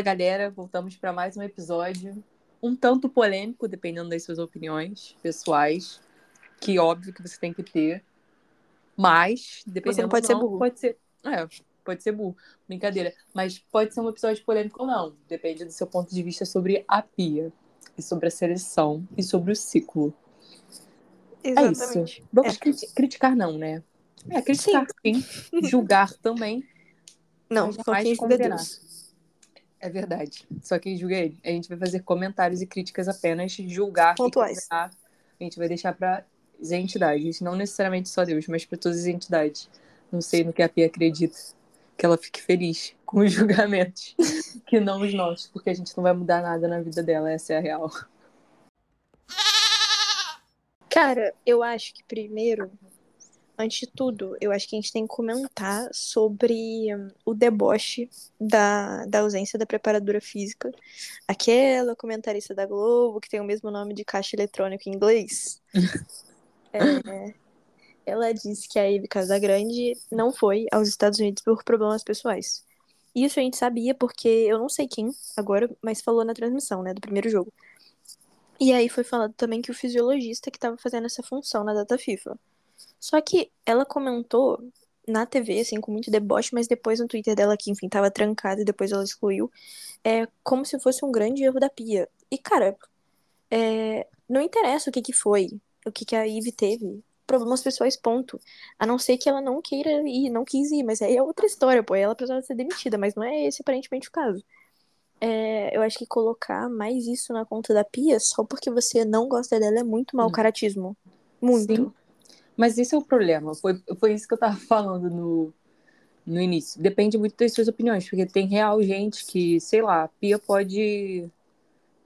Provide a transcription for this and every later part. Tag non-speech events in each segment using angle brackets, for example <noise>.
Fala galera, voltamos para mais um episódio, um tanto polêmico, dependendo das suas opiniões pessoais, que óbvio que você tem que ter, mas dependendo Você não pode ou ser burro. pode ser, é, pode ser burro, brincadeira, mas pode ser um episódio polêmico ou não, depende do seu ponto de vista sobre a pia e sobre a seleção e sobre o ciclo. É isso. Vamos criti- criticar não, né? É, criticar sim, julgar também, Não, só quem julga. Deus. É verdade. Só quem julga é ele. A gente vai fazer comentários e críticas apenas, julgar. Pontuais. condenar. A gente vai deixar para as entidades, não necessariamente só Deus, mas para todas as entidades. Não sei no que a Pia acredita. Que ela fique feliz <laughs> com os julgamentos, <laughs> que não os nossos, porque a gente não vai mudar nada na vida dela, essa é a real. Cara, eu acho que primeiro, antes de tudo, eu acho que a gente tem que comentar sobre hum, o deboche da, da ausência da preparadora física. Aquela comentarista da Globo que tem o mesmo nome de caixa eletrônico em inglês. <laughs> É, ela disse que a Ivy Casagrande não foi aos Estados Unidos por problemas pessoais. Isso a gente sabia porque eu não sei quem agora, mas falou na transmissão, né, do primeiro jogo. E aí foi falado também que o fisiologista que estava fazendo essa função na data FIFA. Só que ela comentou na TV, assim, com muito deboche, mas depois no Twitter dela, que enfim, tava trancada e depois ela excluiu, é como se fosse um grande erro da Pia. E, cara, é, não interessa o que que foi, o que que a Ivy teve. Problemas pessoais, ponto. A não ser que ela não queira ir, não quis ir, mas aí é outra história, pô. Ela precisava ser demitida, mas não é esse aparentemente o caso. É, eu acho que colocar mais isso na conta da Pia só porque você não gosta dela é muito mau caratismo. Muito. Sim. Mas esse é o problema. Foi, foi isso que eu tava <laughs> falando no, no início. Depende muito das suas opiniões, porque tem real gente que, sei lá, a Pia pode.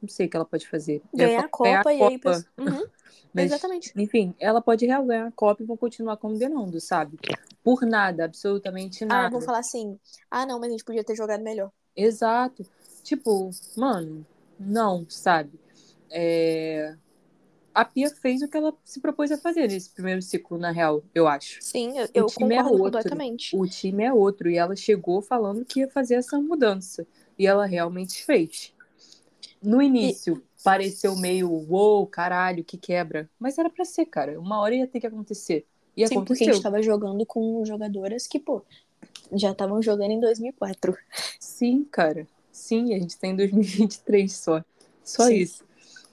Não sei o que ela pode fazer. Ganhar Ela a ganhar Copa e aí. <laughs> Uhum, mas, Exatamente. Enfim, ela pode real ganhar a Copa e vão continuar condenando, sabe? Por nada, absolutamente Ah, nada. vão falar assim. Ah, não, mas a gente podia ter jogado melhor. Exato. Tipo, mano, não, sabe? É, A Pia fez o que ela se propôs a fazer nesse primeiro ciclo, na real, eu acho. Sim, eu, eu time é concordo outro. completamente. O time é outro e ela chegou falando que ia fazer essa mudança. E ela realmente fez. No início, pareceu meio, uou, caralho, que quebra. Mas era pra ser, cara. Uma hora ia ter que acontecer. E Sim, porque a aconteceu. gente tava jogando com jogadoras que, pô, já estavam jogando em 2004. Sim, cara. Sim, a gente tá em 2023 só. Só Sim. isso.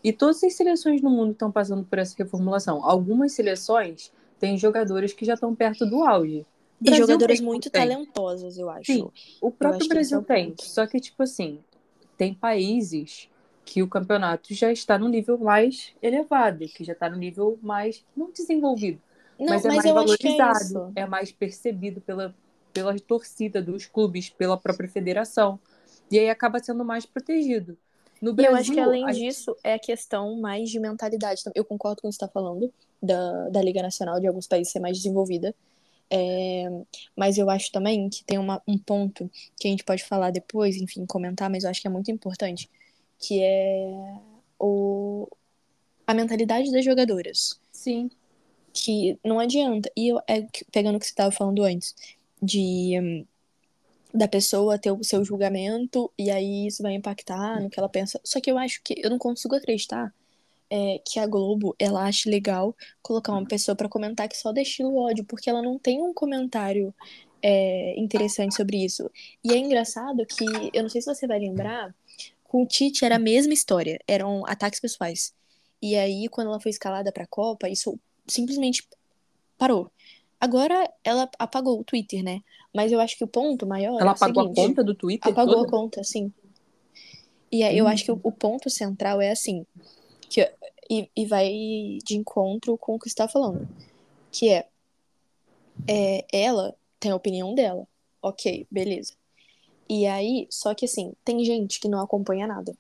E todas as seleções no mundo estão passando por essa reformulação. Algumas seleções têm jogadores que já estão perto do auge. E Brasil jogadoras mesmo muito tem. talentosas, eu acho. Sim. O próprio é Brasil o tem. ponto. Só que, tipo assim, tem países que o campeonato já está no nível mais elevado, que já está no nível mais, não desenvolvido, Não, mas mas, é mais é valorizado, isso. é mais percebido pela, pela torcida dos clubes, pela própria federação. E aí acaba sendo mais protegido. No Brasil, eu acho que além a disso, é a questão mais de mentalidade. Eu concordo com o que você está falando, da, da Liga Nacional, de alguns países ser mais desenvolvida. É, mas eu acho também que tem uma, um ponto que a gente pode falar depois, enfim, comentar, mas eu acho que é muito importante, que é o, a mentalidade das jogadoras. Sim, que não adianta. E eu, é, pegando o que você estava falando antes, de hum, da pessoa ter o seu julgamento e aí isso vai impactar no que ela pensa. Só que eu acho que eu não consigo acreditar é, que a Globo ela ache legal colocar uma pessoa pra comentar que só destila o ódio, porque ela não tem um comentário é, interessante sobre isso. E é engraçado que eu não sei se você vai lembrar, com o Tite era a mesma história, eram ataques pessoais. E aí quando ela foi escalada pra Copa, isso simplesmente parou. Agora ela apagou o Twitter, né? Mas eu acho que o ponto maior é ela o apagou seguinte, a conta do Twitter Apagou toda? a conta, sim. E aí eu Hum. acho que o, o ponto central é assim, que, e, e vai de encontro com o que você tá falando, que é, é ela tem a opinião dela. Ok, beleza. E aí, só que assim, tem gente que não acompanha nada.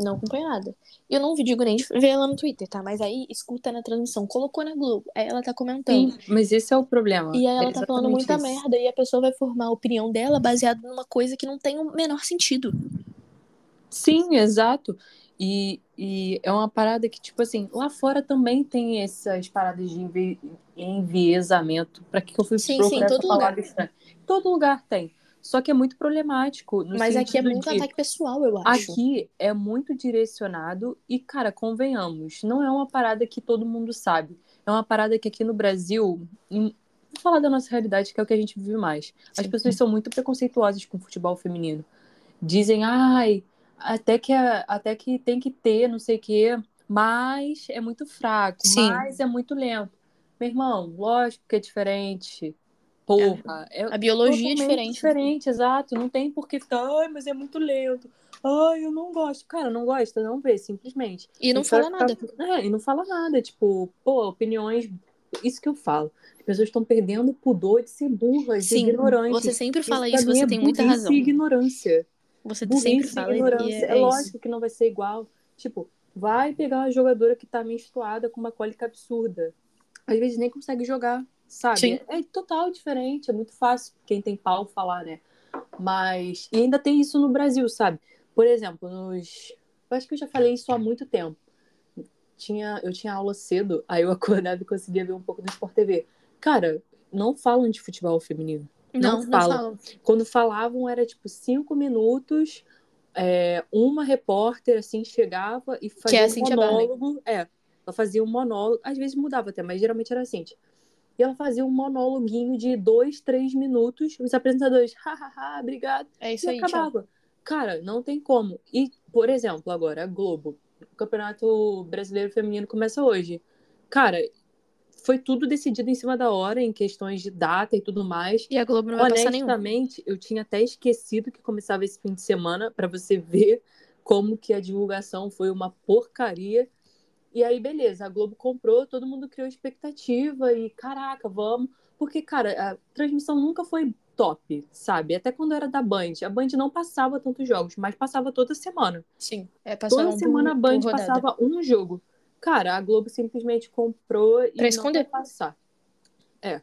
Não acompanha nada. Eu não digo nem de ver ela no Twitter, tá? Mas aí escuta na transmissão, colocou na Globo, aí ela tá comentando. Sim, mas esse é o problema. E aí ela É tá falando muita isso. merda e a pessoa vai formar a opinião dela baseada numa coisa que não tem o menor sentido. Sim, exato. E, e é uma parada que, tipo assim, lá fora também tem essas paradas de envi enviesamento. Pra que que eu fui Sim, procurar sim, essa todo palavra estranha? Todo lugar tem. Só que é muito problemático. Mas aqui é muito de- ataque pessoal, eu acho. Aqui é muito direcionado e, cara, convenhamos, não é uma parada que todo mundo sabe. É uma parada que aqui no Brasil, em- vou falar da nossa realidade, que é o que a gente vive mais. As Sim. pessoas são muito preconceituosas com o futebol feminino. Dizem, ai, até que, é- até que tem que ter, não sei o quê, mas é muito fraco, Sim. mas é muito lento. Meu irmão, lógico que é diferente. Porra, é, A biologia é diferente. diferente, exato. Não tem por que ficar, ai, mas é muito lento. Ai, eu não gosto. Cara, não gosta, não vê, simplesmente. E não Isso fala nada. ficar- É, e não fala nada. Tipo, pô, opiniões. Isso que eu falo. As pessoas estão perdendo o pudor de ser burras, de Sim, ignorantes. você sempre fala isso, mim você é tem muita razão. ignorância. Você Burrice sempre fala ignorância. é, É, é isso. lógico que não vai ser igual. Tipo, vai pegar uma jogadora que tá menstruada com uma cólica absurda. Às vezes nem consegue jogar, sabe? Sim. É total diferente, é muito fácil quem tem pau falar, né? Mas. E ainda tem isso no Brasil, sabe? Por exemplo, nos. Eu acho que eu já falei isso há muito tempo. Tinha, eu tinha aula cedo, <laughs> aí eu acordava e conseguia ver um pouco do Sport TV. Cara, não falam de futebol feminino. Não, não falam. falam. Quando falavam, era tipo cinco minutos, é, uma repórter assim chegava e é fazia a um monólogo. É, ela fazia um monólogo, às vezes mudava até, mas geralmente era assim. E ela fazia um monóloguinho de dois, três minutos, os apresentadores, hahaha, obrigado, É isso e aí, tchau. acabava. Cara, não tem como. E, por exemplo, agora, a Globo, o Campeonato Brasileiro Feminino começa hoje. Cara, foi tudo decidido em cima da hora, em questões de data e tudo mais. E a Globo não vai passar nenhum. Honestamente, eu tinha até esquecido que começava esse fim de semana para você ver como que a divulgação foi uma porcaria. E aí, beleza, a Globo comprou, todo mundo criou expectativa e caraca, vamos. Porque, cara, a transmissão nunca foi top, sabe? Até quando era da Band. A Band não passava tantos jogos, mas passava toda semana. Sim, é passava Toda um semana por- a Band passava um jogo. Cara, a Globo simplesmente comprou e Pra esconder. passar. É.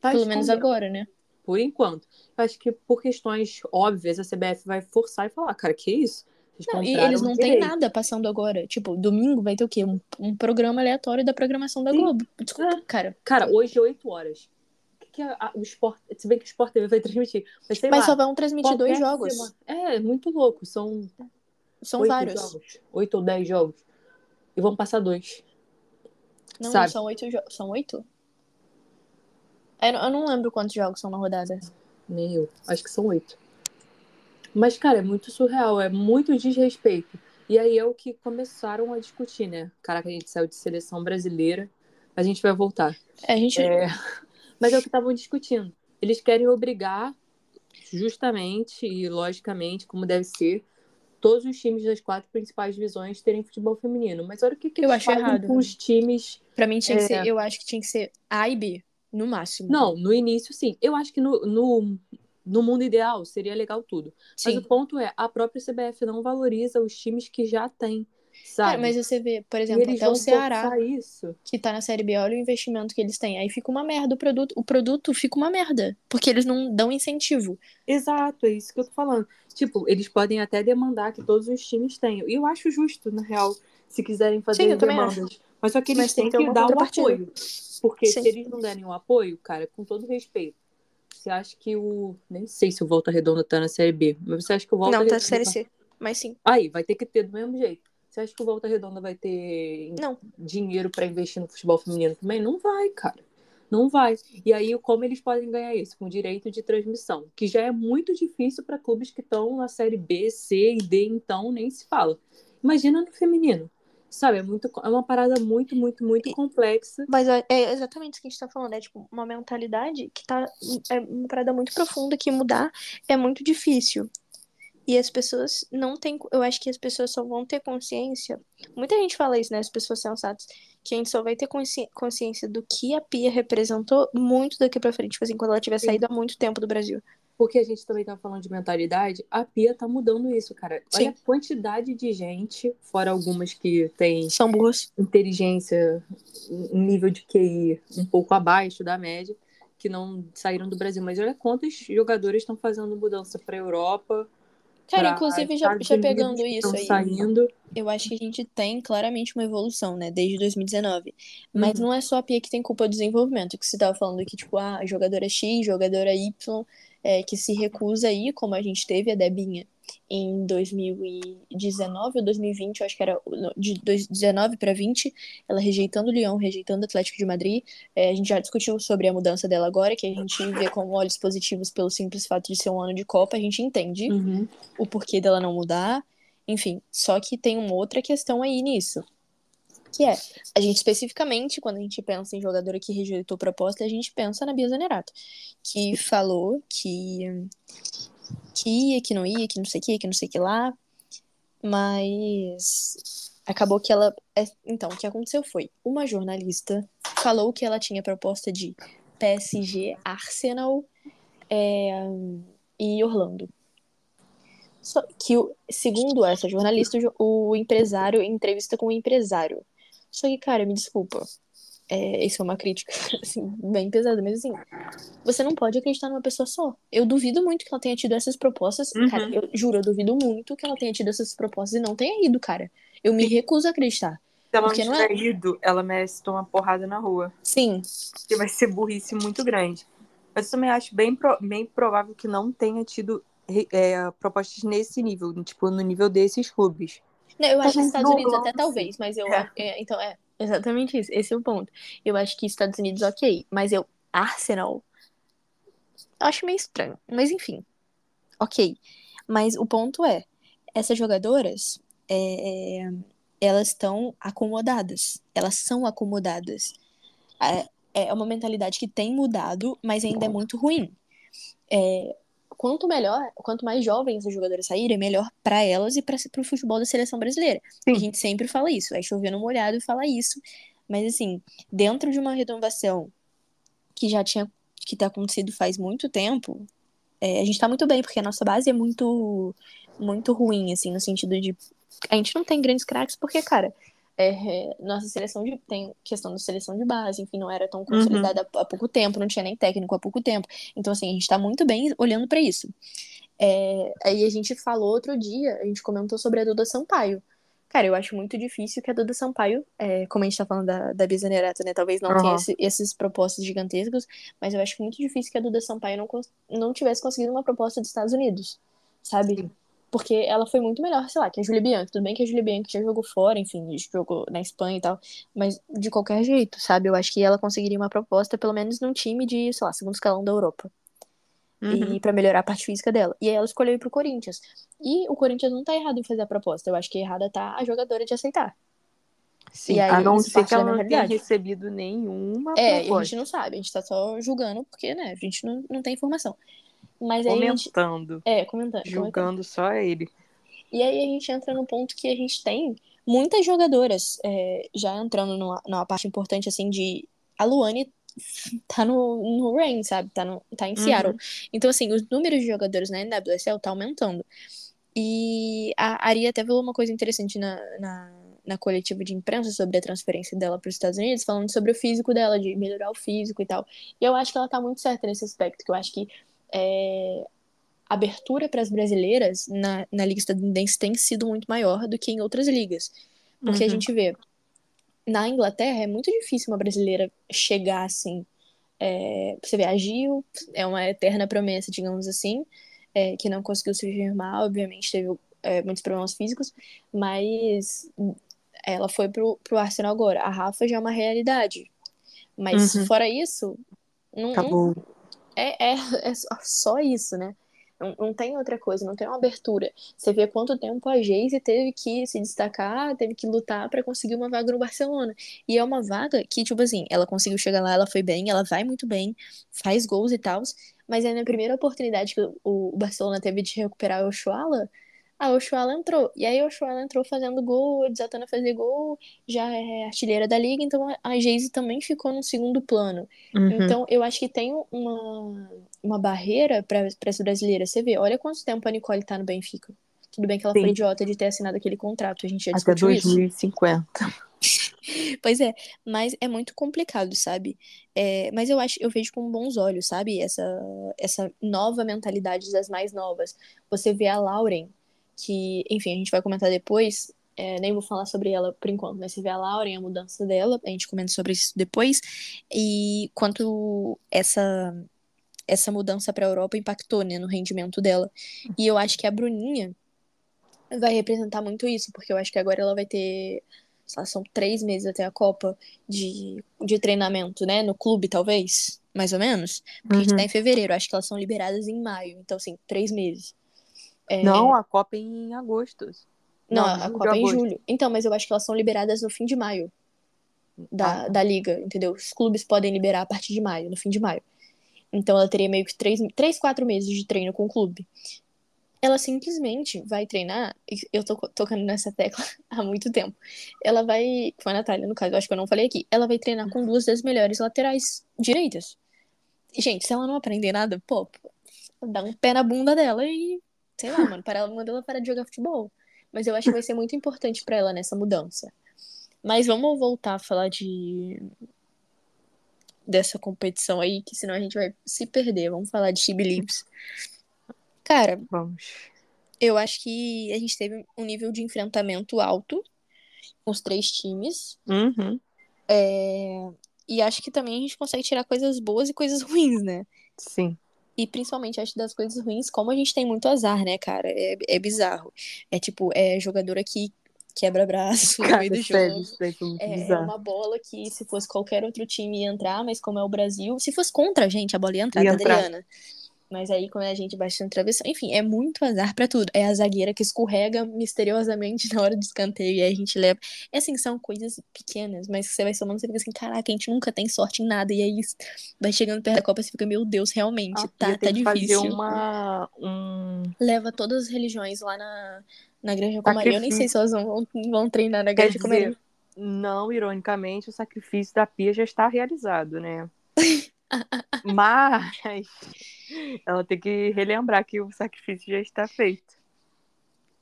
Tá Pelo menos escondendo agora, né? por enquanto. Eu acho que por questões óbvias a CBF vai forçar e falar, cara, que isso? Não, e eles não têm nada passando agora. Tipo, domingo vai ter o quê? Um, um programa aleatório da programação da Sim. Globo. Desculpa, É. cara. Cara, hoje, 8 horas. O que, que é a- o Sport. Se bem que o Sport TV vai <laughs> transmitir. Mas Mas lá. só vão transmitir dois jogos. semana- É, é muito louco. São São oito vários. jogos. Oito ou dez jogos. E vão passar dois. Não, Sabe? são oito jogos. São oito? Eu, eu não lembro quantos jogos são na rodada. Nem eu. Acho que são oito. Mas, cara, é muito surreal. É muito desrespeito. E aí é o que começaram a discutir, né? Caraca, a gente saiu de seleção brasileira. A gente vai voltar. É, a gente. É, <laughs> mas é o que estavam discutindo. Eles querem obrigar, justamente e logicamente, como deve ser, todos os times das quatro principais divisões terem futebol feminino. Mas olha o que, que Eu acho errado. com os times. Pra mim tinha que É. ser. Eu acho que tinha que ser A e B, no máximo. Não, no início, sim. Eu acho que no, no, no mundo ideal seria legal tudo. Mas Sim. o ponto é, a própria CBF não valoriza os times que já tem, Cara, sabe? mas você vê, por exemplo, eles até vão o Ceará, que tá na Série B, olha o investimento que eles têm. Aí fica uma merda o produto. O produto fica uma merda. Porque eles não dão incentivo. Exato, é isso que eu tô falando. Tipo, eles podem até demandar que todos os times tenham. E eu acho justo, na real, se quiserem fazer Sim, demandas. Mas só que eles Mas têm que que dar o apoio. Porque Sim. se eles não derem o apoio, cara, com todo respeito, você acha que o. Nem sei se o Volta Redonda tá na Série B, mas você acha que o Volta não, tá Redonda. na Série C. Mas sim. Aí, vai ter que ter do mesmo jeito. Você acha que o Volta Redonda vai ter Não. dinheiro pra investir no futebol feminino também? Não vai, cara. Não vai. E aí, como eles podem ganhar isso? Com direito de transmissão, que já é muito difícil para clubes que estão na série B, C e D, então nem se fala. Imagina no feminino. Sabe, é, muito, é uma parada muito, muito, muito E- complexa. Mas é é exatamente isso que a gente tá falando. É tipo uma mentalidade que tá. É uma parada muito profunda que mudar é muito difícil. E as pessoas não têm. Eu acho que as pessoas só vão ter consciência. Muita gente fala isso, né? As pessoas sensatas. Que a gente só vai ter consci- consciência do que a Pia representou muito daqui pra frente. Tipo assim, quando ela tiver saído há muito tempo do Brasil. Porque a gente também tá falando de mentalidade, a Pia tá mudando isso, cara. Sim. Olha a quantidade de gente, fora algumas que tem São boas. inteligência, um nível de QI um pouco abaixo da média, que não saíram do Brasil. Mas olha quantos jogadores estão fazendo mudança pra Europa. Cara, inclusive, já, já pegando isso aí, saindo. eu acho que a gente tem claramente uma evolução, né, desde 2019. Mas Uhum. não é só a Pia que tem culpa do desenvolvimento, que você tava falando que, tipo, ah, jogadora X, jogadora Y, é, que se recusa aí, como a gente teve a Debinha em 2019 ou 2020, eu acho que era de 2019 para 20, ela rejeitando o Lyon, rejeitando o Atlético de Madrid. É, a gente já discutiu sobre a mudança dela agora, que a gente vê com olhos positivos pelo simples fato de ser um ano de Copa, a gente entende Uhum. o porquê dela não mudar, enfim. Só que tem uma outra questão aí nisso. Que é, a gente especificamente, quando a gente pensa em jogadora que rejeitou proposta, a gente pensa na Bia Zanerato, que falou que, que ia, que não ia, que não sei o que, que não sei o que lá, mas acabou que ela. é- Então, o que aconteceu foi, uma jornalista falou que ela tinha proposta de PSG, Arsenal é, e Orlando. Só que, segundo essa jornalista, o jo- o empresário entrevista com o empresário. Só que, cara, me desculpa. É, isso é uma crítica, <laughs> assim, bem pesada, mas assim, você não pode acreditar numa pessoa só. Eu duvido muito que ela tenha tido essas propostas. Uhum. Cara, eu juro, eu duvido muito que ela tenha tido essas propostas e não tenha ido, cara. Eu me recuso a acreditar. Se ela não Porque não tiver ido, ela merece tomar porrada na rua. Sim, Porque vai ser burrice muito grande. Mas eu também acho bem, pro- bem provável que não tenha tido é, propostas nesse nível, tipo, no nível desses clubes. Não, eu acho que Talvez Estados Unidos até talvez, mas eu. É. é, então, é, exatamente isso. Esse é o ponto. Eu acho que Estados Unidos, ok. Mas eu. Arsenal. Eu acho meio estranho. Mas enfim. Ok. Mas o ponto é: essas jogadoras. é, é, elas estão acomodadas. Elas são acomodadas. É, é uma mentalidade que tem mudado, mas ainda é muito ruim. É, quanto melhor, quanto mais jovens as jogadoras saírem, melhor para elas e para o futebol da seleção brasileira. Sim. A gente sempre fala isso, vai chover no molhado e fala isso. Mas assim, dentro de uma renovação que já tinha que tá acontecido faz muito tempo, é, a gente tá muito bem, porque a nossa base é muito muito ruim, assim, no sentido de a gente não tem grandes craques, porque, cara, é, é, nossa seleção de tem questão da seleção de base, enfim, não era tão consolidada há, há pouco tempo, não tinha nem técnico há pouco tempo. Então, assim, a gente tá muito bem olhando para isso. É, aí a gente falou outro dia, a gente comentou sobre a Duda Sampaio. Cara, eu acho muito difícil que a Duda Sampaio, é, como a gente tá falando da, da Bia Zanerato, né? Talvez não Aham. tenha esse- esses propostas gigantescos, mas eu acho muito difícil que a Duda Sampaio não, não tivesse conseguido uma proposta dos Estados Unidos, sabe? Sim. Porque ela foi muito melhor, sei lá, que a Julia Bianchi. Tudo bem que a Julia Bianchi já jogou fora, enfim, jogou na Espanha e tal, mas de qualquer jeito, sabe? Eu acho que ela conseguiria uma proposta, pelo menos num time de, sei lá, segundo escalão da Europa Uhum. e para melhorar a parte física dela. E aí ela escolheu ir pro Corinthians. E o Corinthians não tá errado em fazer a proposta. Eu acho que errada tá a jogadora de aceitar. Sim, aí, a não ser que ela não tenha recebido nenhuma É, e a proposta. gente não sabe, a gente tá só julgando porque, né, a gente não, não tem informação. Mas a gente. Comentando, É, comentando. comentando. julgando só ele. E aí a gente entra no ponto que a gente tem muitas jogadoras é, já entrando numa, numa parte importante, assim, de. A Luane tá no, no Rain, sabe? Tá, no, tá em Seattle. Então, assim, os números de jogadores na NWSL tá aumentando. E a Ari até falou uma coisa interessante na, na, na coletiva de imprensa sobre a transferência dela para os Estados Unidos, falando sobre o físico dela, de melhorar o físico e tal. E eu acho que ela tá muito certa nesse aspecto, que eu acho que é, a abertura para as brasileiras na, na liga estadunidense tem sido muito maior do que em outras ligas. Porque a Uhum. gente vê, na Inglaterra é muito difícil uma brasileira chegar assim. É, você vê, a Gil é uma eterna promessa, digamos assim, é, que não conseguiu se firmar, obviamente teve é, muitos problemas físicos, mas ela foi pro, pro Arsenal agora. A Rafa já é uma realidade. Mas Uhum. fora isso, não, não- Acabou. É, é, é só- isso, né? Não, não tem outra coisa, não tem uma abertura. Você vê quanto tempo a Geise teve que se destacar, teve que lutar pra conseguir uma vaga no Barcelona. E é uma vaga que, tipo assim, ela conseguiu chegar lá, ela foi bem, ela vai muito bem, faz gols e tal, mas aí na primeira oportunidade que o, o Barcelona teve de recuperar o Ochoala, a Oshuala entrou. E aí a Oshuala entrou fazendo gol, desatando a fazer gol, já é artilheira da liga, então a Geise também ficou no segundo plano. Uhum. Então eu acho que tem uma, uma barreira para as brasileiras. Você vê, olha quanto tempo a Nicole tá no Benfica. Tudo bem que ela Sim. foi idiota de ter assinado aquele contrato, a gente já Até discutiu isso. 2050. <laughs> Pois é, mas é muito complicado, sabe? É, mas eu acho, eu vejo com bons olhos, sabe? Essa, essa nova mentalidade das mais novas. Você vê a Lauren, que, enfim, a gente vai comentar depois, é, nem vou falar sobre ela por enquanto, mas você vê a Lauren, a mudança dela, a gente comenta sobre isso depois, e quanto essa essa mudança para a Europa impactou, né, no rendimento dela. E eu acho que a Bruninha vai representar muito isso, porque eu acho que agora ela vai ter lá, são três meses até a Copa de, de treinamento, né? No clube, talvez, mais ou menos. Porque a gente Uhum. tá em fevereiro, acho que elas são liberadas em maio. Então, assim, três meses. É, Não, a Copa é em agosto. não, não, a Copa é em julho. Então, mas eu acho que elas são liberadas no fim de maio da, Ah. da liga, entendeu? Os clubes podem liberar a partir de maio, no fim de maio. Então ela teria meio que três, três quatro meses de treino com o clube. Ela simplesmente vai treinar, eu tô tocando nessa tecla <laughs> há muito tempo. Ela vai, com a Natália, no caso, eu acho que eu não falei aqui, ela vai treinar com duas das melhores laterais direitas. Gente, se ela não aprender nada, pô, dá um pé na bunda dela e, sei lá, mano, para ela, manda ela parar de jogar futebol. Mas eu acho que vai ser muito importante pra ela nessa mudança. Mas vamos voltar a falar de dessa competição aí, que senão a gente vai se perder. Vamos falar de She Believes. Cara, Vamos. eu acho que a gente teve um nível de enfrentamento alto com os três times. Uhum. É, E acho que também a gente consegue tirar coisas boas e coisas <laughs> ruins, né? Sim. E principalmente acho das coisas ruins, como a gente tem muito azar, né, cara? É, é bizarro. É tipo, é jogadora que quebra braço no meio do sério, jogo. muito É, é uma bola que se fosse qualquer outro time ia entrar, mas como é o Brasil, se fosse contra a gente, a bola ia entrar, Ia tá, entrar. Adriana? Mas aí, como é a gente baixa no travessão, enfim, é muito azar pra tudo. É a zagueira que escorrega misteriosamente <laughs> na hora do escanteio e aí a gente leva. É assim, são coisas pequenas, mas que você vai somando, você fica assim, caraca, a gente nunca tem sorte em nada. E aí vai chegando perto da Copa, você fica, meu Deus, realmente, A tá, tá difícil. fazer uma, um Leva todas as religiões lá na, na Granja Comaria. Eu nem sei se elas vão, vão treinar na Granja Comaria. não, ironicamente, o sacrifício da Pia já está realizado, né? Mas ela tem que relembrar que o sacrifício já está feito.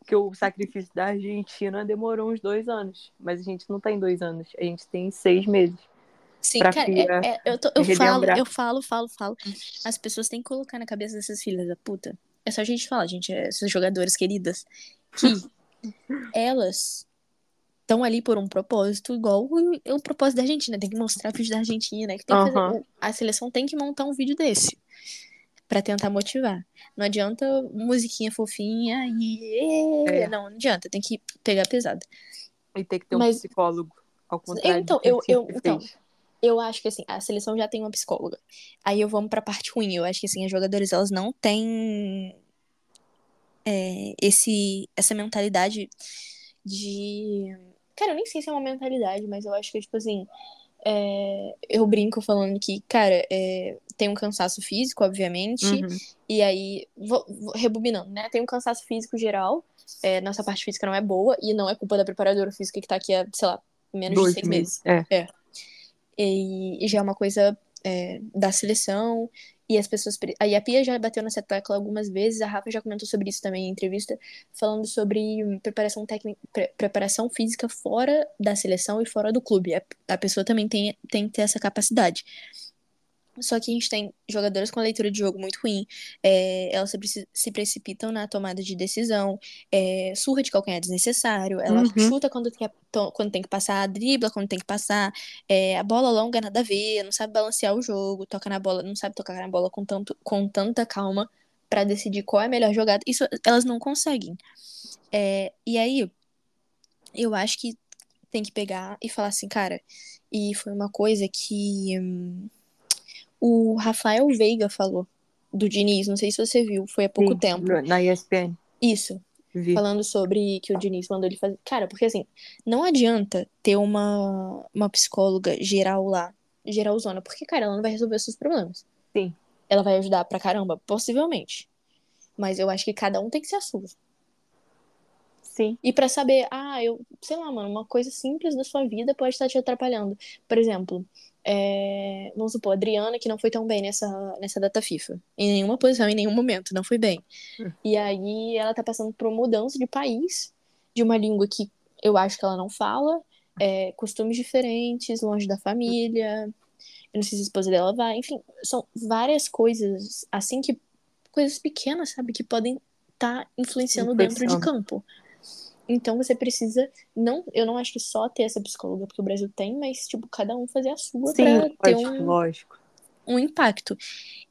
Que o sacrifício da Argentina demorou uns dois anos. Mas a gente não tem dois anos, a gente tem seis meses. Sim, pra cara, é- é- eu, tô- eu falo, eu falo, falo, falo. As pessoas têm que colocar na cabeça dessas filhas da puta. É só a gente falar, gente, é, essas jogadoras queridas, que <laughs> elas estão ali por um propósito, igual o, o propósito da Argentina. Tem que mostrar vídeo da Argentina, que tem que fazer- a seleção tem que montar um vídeo desse pra tentar motivar. Não adianta musiquinha fofinha e. É. Não, não adianta, tem que pegar pesado. E tem que ter um Mas- psicólogo. Ao contrário Então, do que eu- eu- então, fez. Eu acho que assim, a seleção já tem uma psicóloga. Aí eu vamos pra parte ruim. Eu acho que assim, as jogadoras elas não têm é, esse essa mentalidade de Cara, eu nem sei se é uma mentalidade, mas eu acho que tipo assim, é, eu brinco falando que, cara, é, tem um cansaço físico, obviamente, Uhum. e aí, vou, vou- rebobinando, né? Tem um cansaço físico geral, é, nossa parte física não é boa, e não é culpa da preparadora física que tá aqui há, sei lá, menos de Dois seis meses. meses. É. E, e já é uma coisa é, da seleção. E as pessoas. Aí a Pia já bateu nessa tecla algumas vezes, a Rafa já comentou sobre isso também em entrevista, falando sobre hum, preparação técnica, pre- preparação física fora da seleção e fora do clube. A, a pessoa também tem, tem que ter essa capacidade. Só que a gente tem jogadoras com leitura de jogo muito ruim, é, elas se, se precipitam na tomada de decisão, é, surra de calcanhar desnecessário, ela Uhum. chuta quando tem, quando tem que passar, dribla quando tem que passar, é, a bola longa nada a ver, não sabe balancear o jogo, toca na bola, não sabe tocar na bola com, tanto, com tanta calma pra decidir qual é a melhor jogada. Isso elas não conseguem. É, e aí, eu acho que tem que pegar e falar assim, cara, e foi uma coisa que hum, o Rafael Veiga falou do Diniz, não sei se você viu, foi há pouco Sim, tempo. Na ESPN. Isso, Vi. falando sobre que o Diniz mandou ele fazer. Cara, porque assim, não adianta ter uma, uma psicóloga geral lá, geralzona, porque, cara, ela não vai resolver os seus problemas. Sim. Ela vai ajudar pra caramba, possivelmente. Mas eu acho que cada um tem que ser a sua. Sim. E para saber, ah, eu, sei lá, mano, uma coisa simples da sua vida pode estar te atrapalhando. Por exemplo, é, vamos supor, a Adriana, que não foi tão bem nessa, nessa data FIFA. Em nenhuma posição, em nenhum momento, não foi bem. Hum. E aí ela tá passando por uma mudança de país, de uma língua que eu acho que ela não fala, é, costumes diferentes, longe da família. Eu não sei se a esposa dela vai. Enfim, são várias coisas, assim, que. Coisas pequenas, sabe? Que podem estar tá influenciando dentro de campo. Então você precisa não, eu não acho que só ter essa psicóloga porque o Brasil tem, mas tipo cada um fazer a sua pra ter um lógico. um impacto.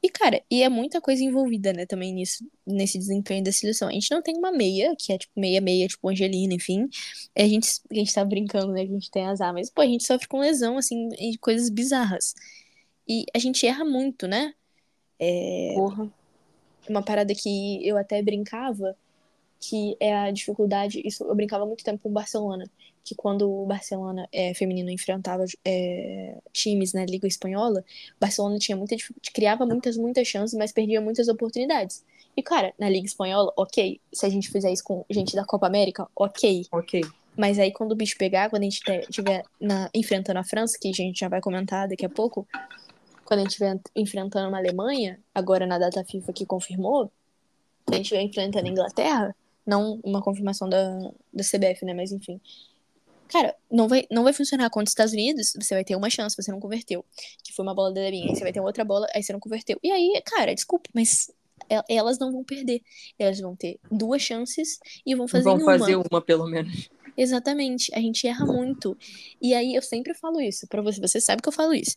E cara, e é muita coisa envolvida, né, também nisso, nesse desempenho da seleção. A gente não tem uma meia, que é tipo meia meia, tipo Angelina, enfim. A gente a gente tá brincando, né, que a gente tem azar, mas pô, a gente sofre com lesão assim, e coisas bizarras. E a gente erra muito, né? É Porra. uma parada que eu até brincava que é a dificuldade. Isso eu brincava muito tempo com o Barcelona, que quando o Barcelona é, feminino enfrentava é, times na Liga Espanhola, Barcelona tinha muita criava muitas, muitas chances, mas perdia muitas oportunidades. E, cara, na Liga Espanhola, ok. Se a gente fizer isso com gente da Copa América, ok. Ok. Mas aí, quando o bicho pegar, quando a gente estiver enfrentando a França, que a gente já vai comentar daqui a pouco, quando a gente estiver enfrentando uma Alemanha, agora na data FIFA que confirmou, a gente estiver enfrentando a Inglaterra, não uma confirmação da, da CBF, né? Mas enfim. Cara, não vai, não vai funcionar contra os Estados Unidos. Você vai ter uma chance, você não converteu. Que foi uma bola da Debinha. Aí você vai ter outra bola, aí você não converteu. E aí, cara, desculpa, mas elas não vão perder. Elas vão ter duas chances e vão fazer vão uma. Vão fazer uma, pelo menos. Exatamente. A gente erra muito. E aí eu sempre falo isso para você. Você sabe que eu falo isso.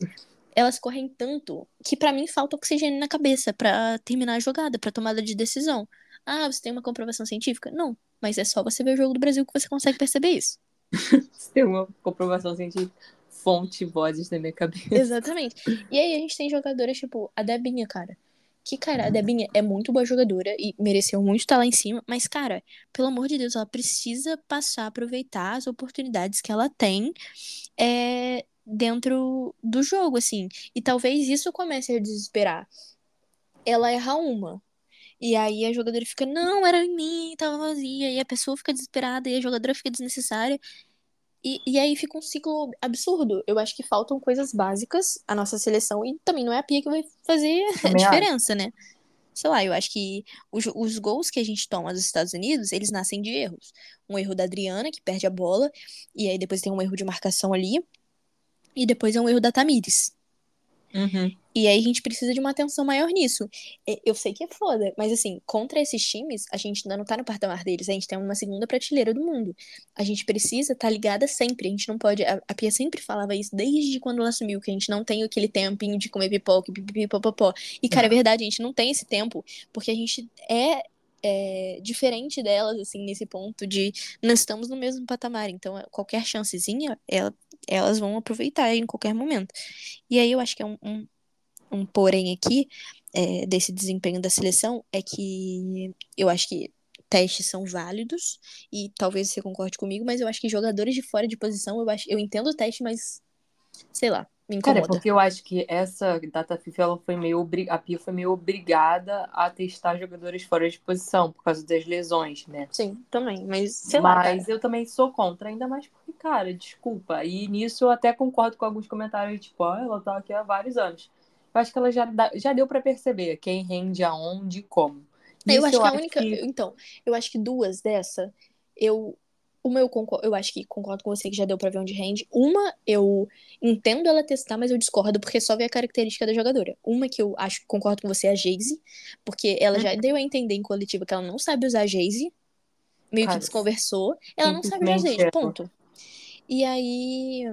Elas correm tanto que para mim falta oxigênio na cabeça para terminar a jogada, para tomada de decisão. Ah, você tem uma comprovação científica? Não, mas é só você ver o jogo do Brasil que você consegue perceber isso. você <laughs> tem uma comprovação científica? Fonte, vozes na minha cabeça. Exatamente. E aí a gente tem jogadoras tipo a Debinha, cara. Que, cara, a Debinha é muito boa jogadora e mereceu muito estar lá em cima, mas, cara, pelo amor de Deus, ela precisa passar a aproveitar as oportunidades que ela tem é, dentro do jogo, assim. E talvez isso comece a desesperar. Ela erra uma, e aí a jogadora fica, não, era em mim, tava vazia. E a pessoa fica desesperada e a jogadora fica desnecessária. E, e aí fica um ciclo absurdo. Eu acho que faltam coisas básicas à nossa seleção e também não é a Pia que vai fazer <laughs> a diferença, né? Sei lá, eu acho que os, os gols que a gente toma dos Estados Unidos, eles nascem de erros. Um erro da Adriana, que perde a bola, e aí depois tem um erro de marcação ali, e depois é um erro da Tamires. Uhum. E aí a gente precisa de uma atenção maior nisso. Eu sei que é foda, mas assim, contra esses times, a gente ainda não tá no patamar deles. A gente tem uma segunda prateleira do mundo. A gente precisa estar tá ligada sempre. A gente não pode. A, a Pia sempre falava isso desde quando ela assumiu, que a gente não tem aquele tempinho de comer pipoca, pipipipopopó. E, cara, é verdade, a gente não tem esse tempo, porque a gente é é, diferente delas, assim, nesse ponto de nós estamos no mesmo patamar, então qualquer chancezinha, ela, elas vão aproveitar em qualquer momento. E aí eu acho que é um, um, um porém aqui é, desse desempenho da seleção é que eu acho que testes são válidos e talvez você concorde comigo, mas eu acho que jogadores de fora de posição, eu acho, eu entendo o teste, mas sei lá, me incomoda. Cara, porque eu acho que essa data FIFA ela foi meio a Pia foi meio obrigada a testar jogadores fora de posição por causa das lesões, né? Sim, também, mas sei lá. Mas eu também sou contra, ainda mais porque, cara, desculpa. E nisso eu até concordo com alguns comentários, tipo, ó, ela tá aqui há vários anos. Eu acho que ela já, já deu para perceber quem rende aonde e como. eu acho eu que a única. Que... Então, eu acho que duas dessa, eu uma eu concordo, eu acho que concordo com você que já deu pra ver onde rende. Uma eu entendo ela testar, mas eu discordo porque só vê a característica da jogadora. Uma que eu acho que concordo com você é a Jayce, porque ela já uhum. deu a entender em coletiva que ela não sabe usar a Jayce. Meio cara, que desconversou. Ela não sabe usar a Jayce, ponto. E aí,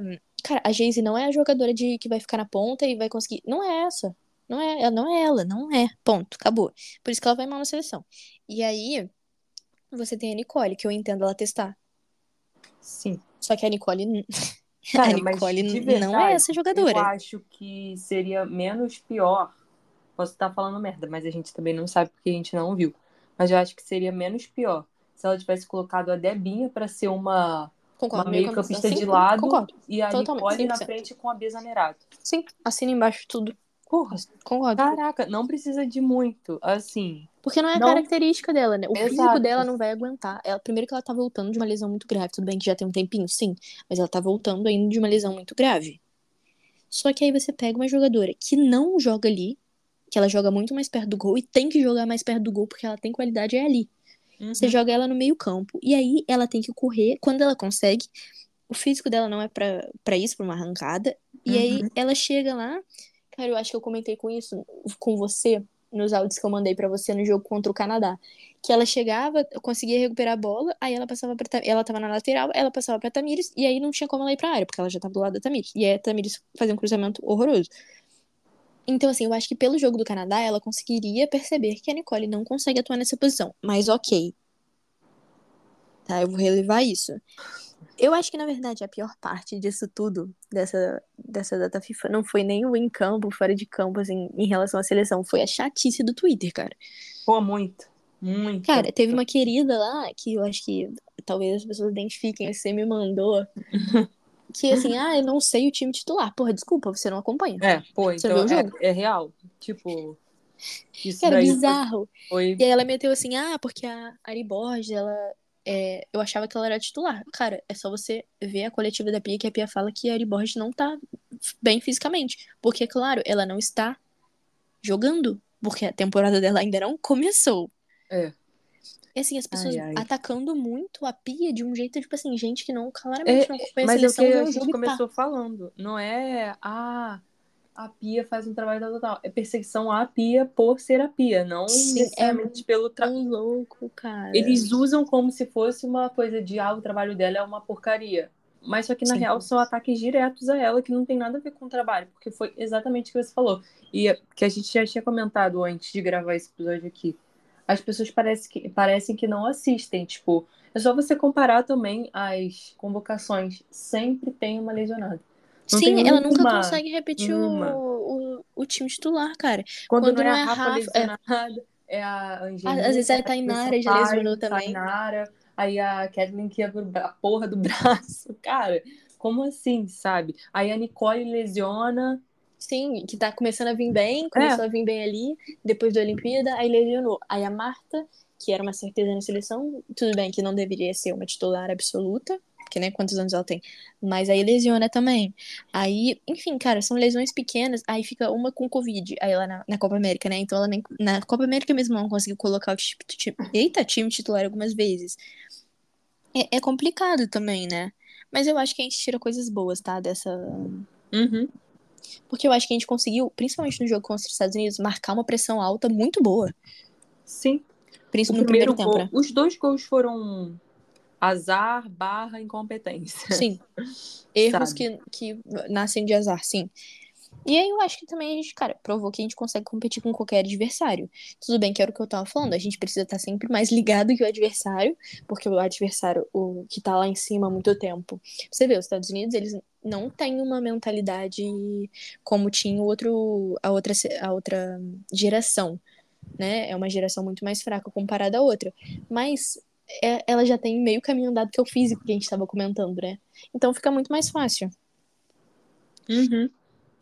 cara, a Jayce não é a jogadora de que vai ficar na ponta e vai conseguir. Não é essa. Não é, ela não é ela, não é. Ponto, acabou. Por isso que ela vai mal na seleção. E aí, você tem a Nicole, que eu entendo ela testar. Sim. Só que a Nicole. <laughs> Cara, a Nicole verdade, não é essa jogadora. Eu acho que seria menos pior. Posso estar falando merda, mas a gente também não sabe porque a gente não viu. Mas eu acho que seria menos pior se ela tivesse colocado a Debinha para ser uma, concordo, uma meio campista de lado concordo. e a Totalmente, Nicole 100%. na frente com a Beza Nerato. Sim, assina embaixo tudo. Porra, Concordo. caraca, não precisa de muito. Assim, Porque não é a Não- característica dela, né? O físico Exato. dela não vai aguentar. Ela, primeiro que ela tá voltando de uma lesão muito grave. Tudo bem que já tem um tempinho, sim. Mas ela tá voltando ainda de uma lesão muito grave. Só que aí você pega uma jogadora que não joga ali, que ela joga muito mais perto do gol e tem que jogar mais perto do gol porque ela tem qualidade é ali. Você uhum, joga ela no meio campo. E aí ela tem que correr. Quando ela consegue, o físico dela não é pra, pra isso, pra uma arrancada. E aí Uhum. ela chega lá. Cara, eu acho que eu comentei com isso com você nos áudios que eu mandei pra você no jogo contra o Canadá. Que ela chegava, conseguia recuperar a bola, aí ela passava pra. Ta- Ela tava na lateral, ela passava pra Tamires, e aí não tinha como ela ir pra área, porque ela já tava do lado da Tamires. E aí a Tamires fazia um cruzamento horroroso. Então, assim, eu acho que pelo jogo do Canadá, ela conseguiria perceber que a Nicole não consegue atuar nessa posição. Mas ok. Tá, eu vou relevar isso. Eu acho que, na verdade, a pior parte disso tudo, dessa, dessa data FIFA, não foi nem o em campo, fora de campo, assim, em relação à seleção. Foi a chatice do Twitter, cara. Pô, muito. Muito. Cara, teve uma querida lá, que eu acho que talvez as pessoas identifiquem, você me mandou. <laughs> Que assim, ah, eu não sei o time titular. Porra, desculpa, você não acompanha. É, pô, Você então é, é real. Tipo, isso Cara, bizarro. foi E aí ela meteu assim, ah, porque a Ari Borges, ela. É, eu achava que ela era titular. Cara, é só você ver a coletiva da Pia que a Pia fala que a Ari Borges não tá bem fisicamente. Porque, claro, ela não está jogando. Porque a temporada dela ainda não começou. É. E assim, as pessoas Ai, ai. atacando muito a Pia de um jeito, tipo assim, gente que não claramente É, não acompanha a Mas é o seleção que a gente começou falando. Não é a a Pia faz um trabalho tal, tal, tal. É perseguição à Pia por ser a Pia, não Sim, necessariamente pelo trabalho. Louco, cara. Eles usam como se fosse uma coisa de ah, o trabalho dela é uma porcaria. Mas só que na Sim. real são ataques diretos a ela que não tem nada a ver com o trabalho, porque foi exatamente o que você falou. E é- que a gente já tinha comentado antes de gravar esse episódio aqui. As pessoas parecem que, parecem que não assistem. Tipo, é só você comparar também as convocações. Sempre tem uma lesionada. Não Sim, ela nunca uma- consegue repetir o, uma. o, o time titular, cara. Quando, Quando não é não a é a Rafa, Rafa, é- é a Angelina. Às vezes é a que Tainara, foi já lesionou também. Aí a Kathleen que a <laughs> porra do braço. Cara, como assim, sabe? Aí a Nicole lesiona. Sim, que tá começando a vir bem, É. começou a vir bem ali, depois da Olimpíada, aí lesionou. Aí a Marta, que era uma certeza na seleção, tudo bem que não deveria ser uma titular absoluta, porque nem quantos anos ela tem, mas aí lesiona também. Aí, enfim, cara, são lesões pequenas, aí fica uma com Covid, aí lá na, na Copa América, né? Então ela nem, na Copa América mesmo não conseguiu colocar o time, time, eita, time titular algumas vezes. É, é complicado também, né? Mas eu acho que a gente tira coisas boas, tá? Dessa, Uhum. porque eu acho que a gente conseguiu, principalmente no jogo contra os Estados Unidos, marcar uma pressão alta muito boa. Sim. Principalmente no primeiro primeiro tempo, né? os dois gols foram azar barra incompetência. Sim. Erros Sabe? que, que nascem de azar, sim. E aí eu acho que também a gente, cara, provou que a gente consegue competir com qualquer adversário. Tudo bem que era o que eu tava falando, a gente precisa estar sempre mais ligado que o adversário, porque o adversário, o que tá lá em cima há muito tempo. Você vê, os Estados Unidos, eles não têm uma mentalidade como tinha o outro, a, outra, a outra geração, né? É uma geração muito mais fraca comparada à outra. Mas é- ela já tem meio caminho andado que é o físico que a gente tava comentando, né? Então fica muito mais fácil. Uhum.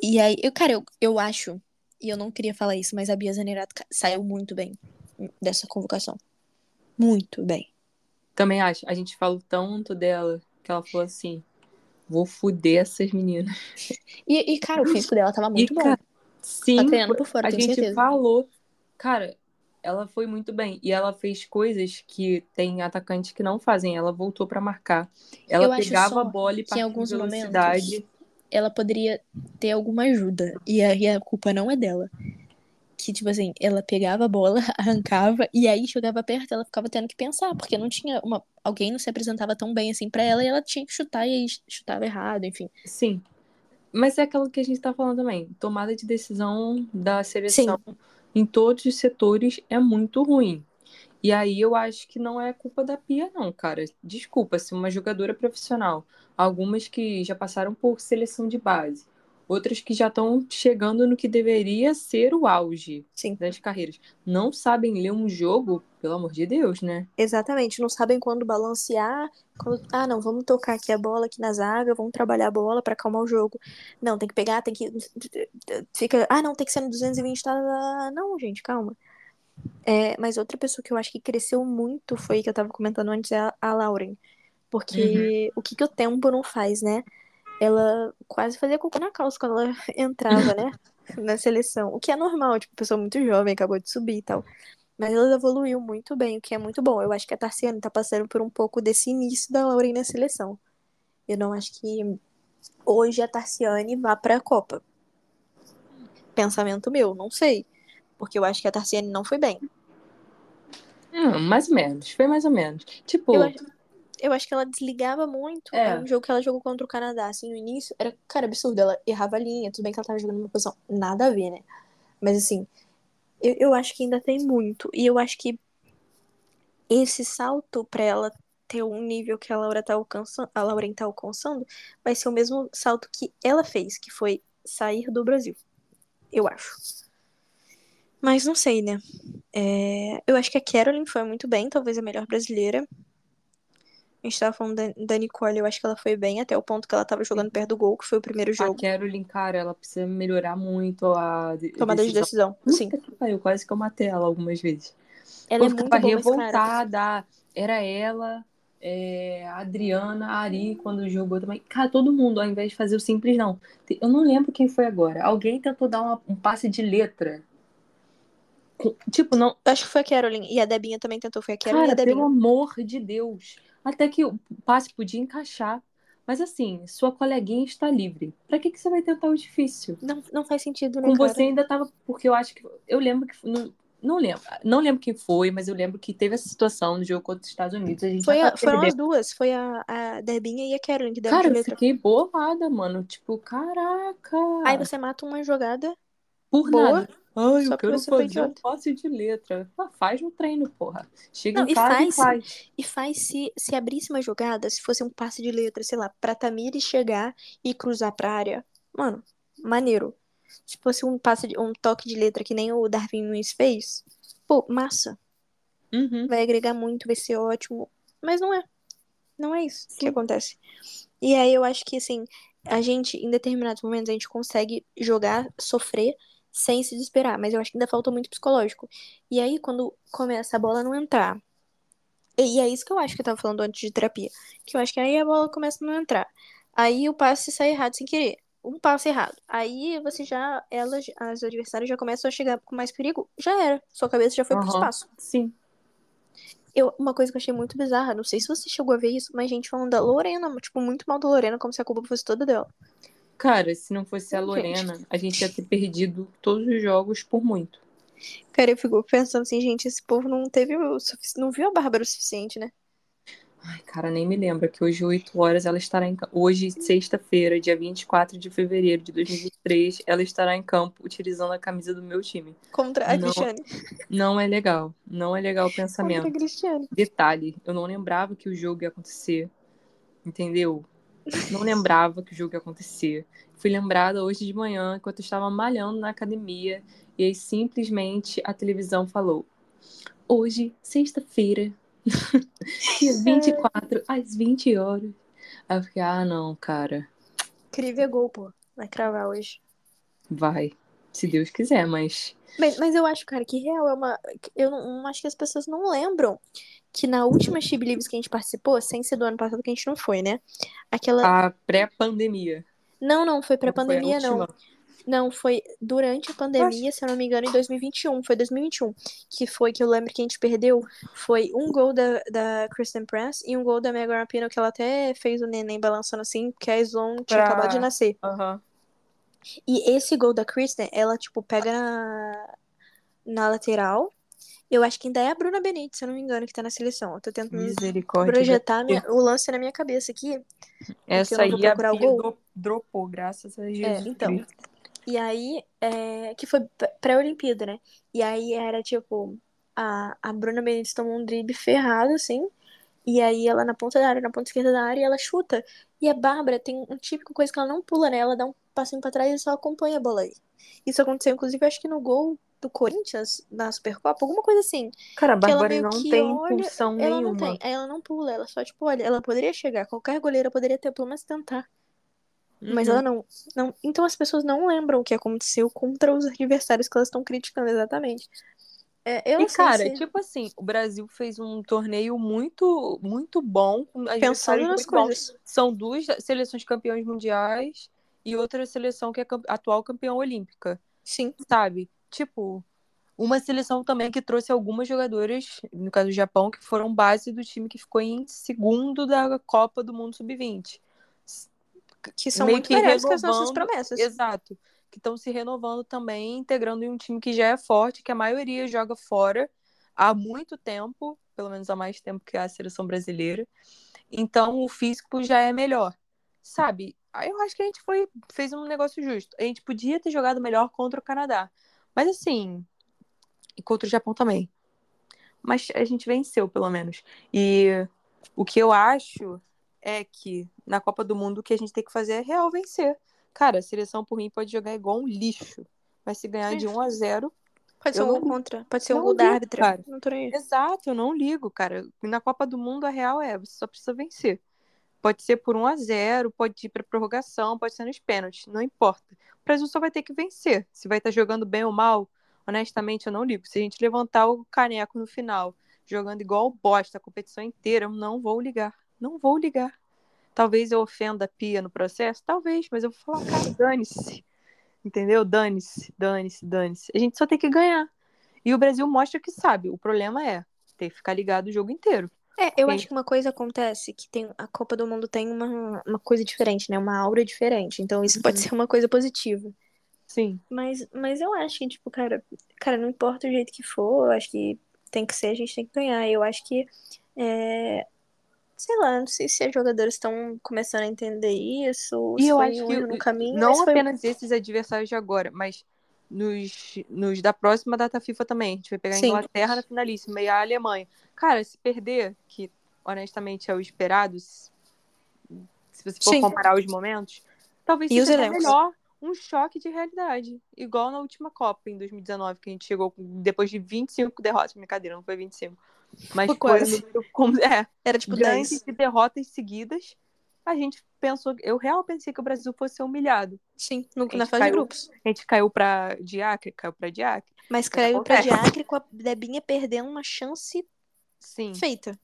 E aí, eu, cara, eu, eu acho, e eu não queria falar isso, mas a Bia Zanerato saiu muito bem dessa convocação. Muito bem. Também acho. A gente falou tanto dela que ela falou assim: vou fuder essas meninas. <laughs> E, e, cara, o físico dela tava muito e, bom. cara, sim, Tá treinando por fora, a gente certeza. falou. Cara, ela foi muito bem. E ela fez coisas que tem atacantes que não fazem. Ela voltou pra marcar. Ela Eu pegava a bola e que em partia alguns velocidade. Ela poderia ter alguma ajuda. E aí a culpa não é dela. Que, tipo assim, ela pegava a bola, <laughs> arrancava, e aí chegava perto, ela ficava tendo que pensar, porque não tinha uma. Alguém não se apresentava tão bem assim pra ela e ela tinha que chutar e aí chutava errado, enfim. Sim. Mas é aquilo que a gente tá falando também. Tomada de decisão da seleção em todos os setores é muito ruim. E aí eu acho que não é culpa da Pia, não, cara. Desculpa, se uma jogadora profissional, algumas que já passaram por seleção de base, outras que já estão chegando no que deveria ser o auge Sim. das carreiras. Não sabem ler um jogo, pelo amor de Deus, né? Exatamente, não sabem quando balancear. Quando... Ah, não, vamos tocar aqui a bola aqui na zaga, vamos trabalhar a bola pra acalmar o jogo. Não, tem que pegar, tem que. Fica. Ah, não, tem que ser no 220. Tá... tá, tá. Não, gente, calma. É, mas outra pessoa que eu acho que cresceu muito foi que eu tava comentando antes é a, Lauren. Porque o que, que o tempo não faz, né? Ela quase fazia cocô na calça quando ela <laughs> entrava, né? Na seleção. O que é normal, tipo, pessoa muito jovem, acabou de subir e tal. Mas ela evoluiu muito bem, o que é muito bom. Eu acho que a Tarciane tá passando por um pouco desse início da Lauren na seleção. Eu não acho que hoje a Tarciane vá pra Copa. Pensamento meu, não sei. Porque eu acho que a Tarciane não foi bem. Hum, mais ou menos, foi mais ou menos. Tipo, Eu acho, eu acho que ela desligava muito. É. É. Um jogo que ela jogou contra o Canadá, assim, no início, era, cara, absurdo. Ela errava a linha, tudo bem que ela tava jogando numa posição nada a ver, né? Mas assim, eu, eu acho que ainda tem muito. E eu acho que esse salto pra ela ter um nível que a Laura tá alcançando, a Lauren tá alcançando, vai ser o mesmo salto que ela fez, que foi sair do Brasil. Eu acho. Mas não sei, né? É, eu acho que a Carolyn foi muito bem, talvez a melhor brasileira. A gente tava falando da, da Nicole, eu acho que ela foi bem até o ponto que ela tava jogando perto do gol, que foi o primeiro a jogo. Carolyn, cara, ela precisa melhorar muito a de- Tomada de decisão. Sim. Pariu, quase que eu matei ela algumas vezes. Ela é eu muito ficava boa, mas, cara, revoltada. Era ela, é, a Adriana, a Ari, quando jogou também. Cara, todo mundo, ao invés de fazer o simples, não. Eu não lembro quem foi agora. Alguém tentou dar uma- um passe de letra. Tipo, não. eu acho que foi a Carolyn. E a Debinha também tentou, foi a Carolyn e a Cara, pelo Debinha. amor de Deus. Até que o passe podia encaixar. Mas assim, sua coleguinha está livre. Pra que, que você vai tentar o difícil? Não, não faz sentido, né, Com cara? você ainda tava. Porque eu acho que. Eu lembro que. Não, não lembro. Não lembro quem foi, mas eu lembro que teve essa situação no jogo contra os Estados Unidos. A gente Foi a- tá foram as duas, foi a, a Debinha e a Carolyn que deram Cara, eu fiquei bolada, mano. Tipo, caraca. Aí você mata uma jogada Por boa, nada. Ai, só eu quero fazer um passe de letra. Ah, faz no treino, porra. Chega Não, em e casa e faz. faz. E faz se, se abrisse uma jogada, se fosse um passe de letra, sei lá, pra Tamires chegar e cruzar pra área. Mano, maneiro. Se fosse um passe de, um toque de letra que nem o Darwin Nunes fez, pô, massa. Uhum. Vai agregar muito, vai ser ótimo. Mas não é. Não é isso que Sim. acontece. E aí eu acho que, assim, a gente, em determinados momentos, a gente consegue jogar, sofrer, sem se desesperar. Mas eu acho que ainda falta muito psicológico. E aí, quando começa a bola não entrar. E é isso que eu acho que eu tava falando antes de terapia. Que eu acho que aí a bola começa a não entrar. Aí o passe sai errado sem querer. Um passe errado. Aí você já, elas, as adversárias já começam a chegar com mais perigo. Já era. Sua cabeça já foi pro Aham. espaço. Sim. Eu, uma coisa que eu achei muito bizarra, não sei se você chegou a ver isso, mas gente falando da Lorena, tipo, muito mal da Lorena, como se a culpa fosse toda dela. Cara, se não fosse a Gente. Lorena, a gente ia ter perdido todos os jogos por muito. Cara, eu fico pensando assim, gente, esse povo não teve o sufici- não viu a Bárbara o suficiente, né? Ai, cara, nem me lembra que hoje, 8 horas, ela estará em campo. Hoje, sexta-feira, dia 24 de fevereiro de 2023, ela estará em campo utilizando a camisa do meu time. Contra a Não. Cristiane. Não é legal. Não é legal o Contra pensamento. a Cristiane. Detalhe, eu não lembrava que o jogo ia acontecer. Entendeu? Não lembrava que o jogo ia acontecer. Fui lembrada hoje de manhã, enquanto eu estava malhando na academia, e aí simplesmente a televisão falou: Hoje, sexta-feira, <laughs> dia <laughs> 24, às 20 horas. Aí eu fiquei, ah, não, cara, Incrível gol, pô. Vai cravar hoje. vai. Se Deus quiser, mas. Mas, mas eu acho, cara, que real é uma. Eu não, não acho que as pessoas não lembram que na última She Believes que a gente participou, sem ser do ano passado que a gente não foi, né? Aquela. A pré-pandemia. Não, não, foi pra Não foi não. foi durante a pandemia, se eu não me engano, em 2021. Foi 2021. Que foi que eu lembro que a gente perdeu. Foi um gol da, da Kristen Press e um gol da Megan Rapinoe, que ela até fez o neném balançando assim, porque a Sloan tinha Pra- acabado de nascer. Aham. E esse gol da Kristen, ela, tipo, pega na, na lateral. Eu acho que ainda é a Bruna Benite, se eu não me engano, que tá na seleção. Eu tô tentando projetar minha- o lance na minha cabeça aqui. Essa aí a Bia gol. dro- dropou, graças a Jesus. então. Cristo. E aí, é, que foi pré-Olimpíada, né? E aí era tipo, a, a Bruna Benítez tomou um drible ferrado, assim. E aí ela na ponta da área, na ponta esquerda da área, ela chuta. E a Bárbara tem um típico coisa que ela não pula, né? Ela dá um passinho pra trás e só acompanha a bola aí. Isso aconteceu, inclusive, acho que no gol do Corinthians na Supercopa, alguma coisa assim. Cara, a Bárbara não tem olha, impulsão Ela nenhuma. não tem, ela não pula, ela só, tipo, olha, ela poderia chegar, qualquer goleira poderia ter, pelo menos tentar. Mas Uhum. ela não, não. Então as pessoas não lembram o que aconteceu contra os adversários que elas estão criticando exatamente. É, eu E, cara, se- tipo assim, o Brasil fez um torneio muito, muito bom, pensando nas muito bons. coisas. São duas seleções campeões mundiais e outra seleção que é atual campeã olímpica, Sim. sabe? Tipo, uma seleção também que trouxe algumas jogadoras, no caso do Japão, que foram base do time que ficou em segundo da Copa do Mundo Sub-20. Que são Meio muito melhores que as nossas promessas. Exato. Que estão se renovando também, integrando em um time que já é forte, que a maioria joga fora há muito tempo, pelo menos há mais tempo que a seleção brasileira. Então o físico já é melhor. Sabe? Aí eu acho que a gente foi, fez um negócio justo. A gente podia ter jogado melhor contra o Canadá. Mas assim. E contra o Japão também. Mas a gente venceu, pelo menos. E o que eu acho é que na Copa do Mundo o que a gente tem que fazer é real vencer. Cara, a seleção por mim pode jogar igual um lixo. Mas se ganhar de 1 a 0 Pode ser um gol não- contra, pode ser um gol da árbitra. Exato, eu não ligo, cara. Na Copa do Mundo a real é, você só precisa vencer. Pode ser por 1 a 0 pode ir pra prorrogação, pode ser nos pênaltis, não importa. O Brasil só vai ter que vencer. Se vai estar jogando bem ou mal, honestamente eu não ligo. Se a gente levantar o caneco no final, jogando igual bosta a competição inteira, eu não vou ligar. Não vou ligar. Talvez eu ofenda a Pia no processo, talvez, mas eu vou falar, cara, dane-se. Entendeu? Dane-se, dane-se, dane-se. A gente só tem que ganhar. E o Brasil mostra que sabe. O problema é ter que ficar ligado o jogo inteiro. É, eu acho que uma coisa acontece que tem a Copa do Mundo tem uma, uma coisa diferente, né? Uma aura diferente. Então isso pode Uhum. ser uma coisa positiva. Sim. Mas, mas eu acho que, tipo, cara, cara, não importa o jeito que for, eu acho que tem que ser, a gente tem que ganhar. Eu acho que, é, sei lá, não sei se as jogadoras estão começando a entender isso, E se eu acho que no caminho, não mas foi... apenas esses adversários de agora, mas nos, nos da próxima data FIFA também. A gente vai pegar a. Inglaterra na finalíssima e a Alemanha. Cara, se perder, que honestamente é o esperado, se, se você for Sim. comparar os momentos, talvez E os seja melhor um choque de realidade. Igual na última Copa, em 2019, que a gente chegou depois de 25 derrotas. Brincadeira, não foi 25. Mas Foi como- <laughs> é, Era tipo grande 10. de derrotas seguidas. A gente pensou, eu real pensei que o Brasil fosse ser humilhado. Sim, no, na fase de caiu. grupos. A gente caiu pra Diacre, caiu pra Diacre. Mas caiu pra. Diacre com a Debinha perdendo uma chance Sim, feita.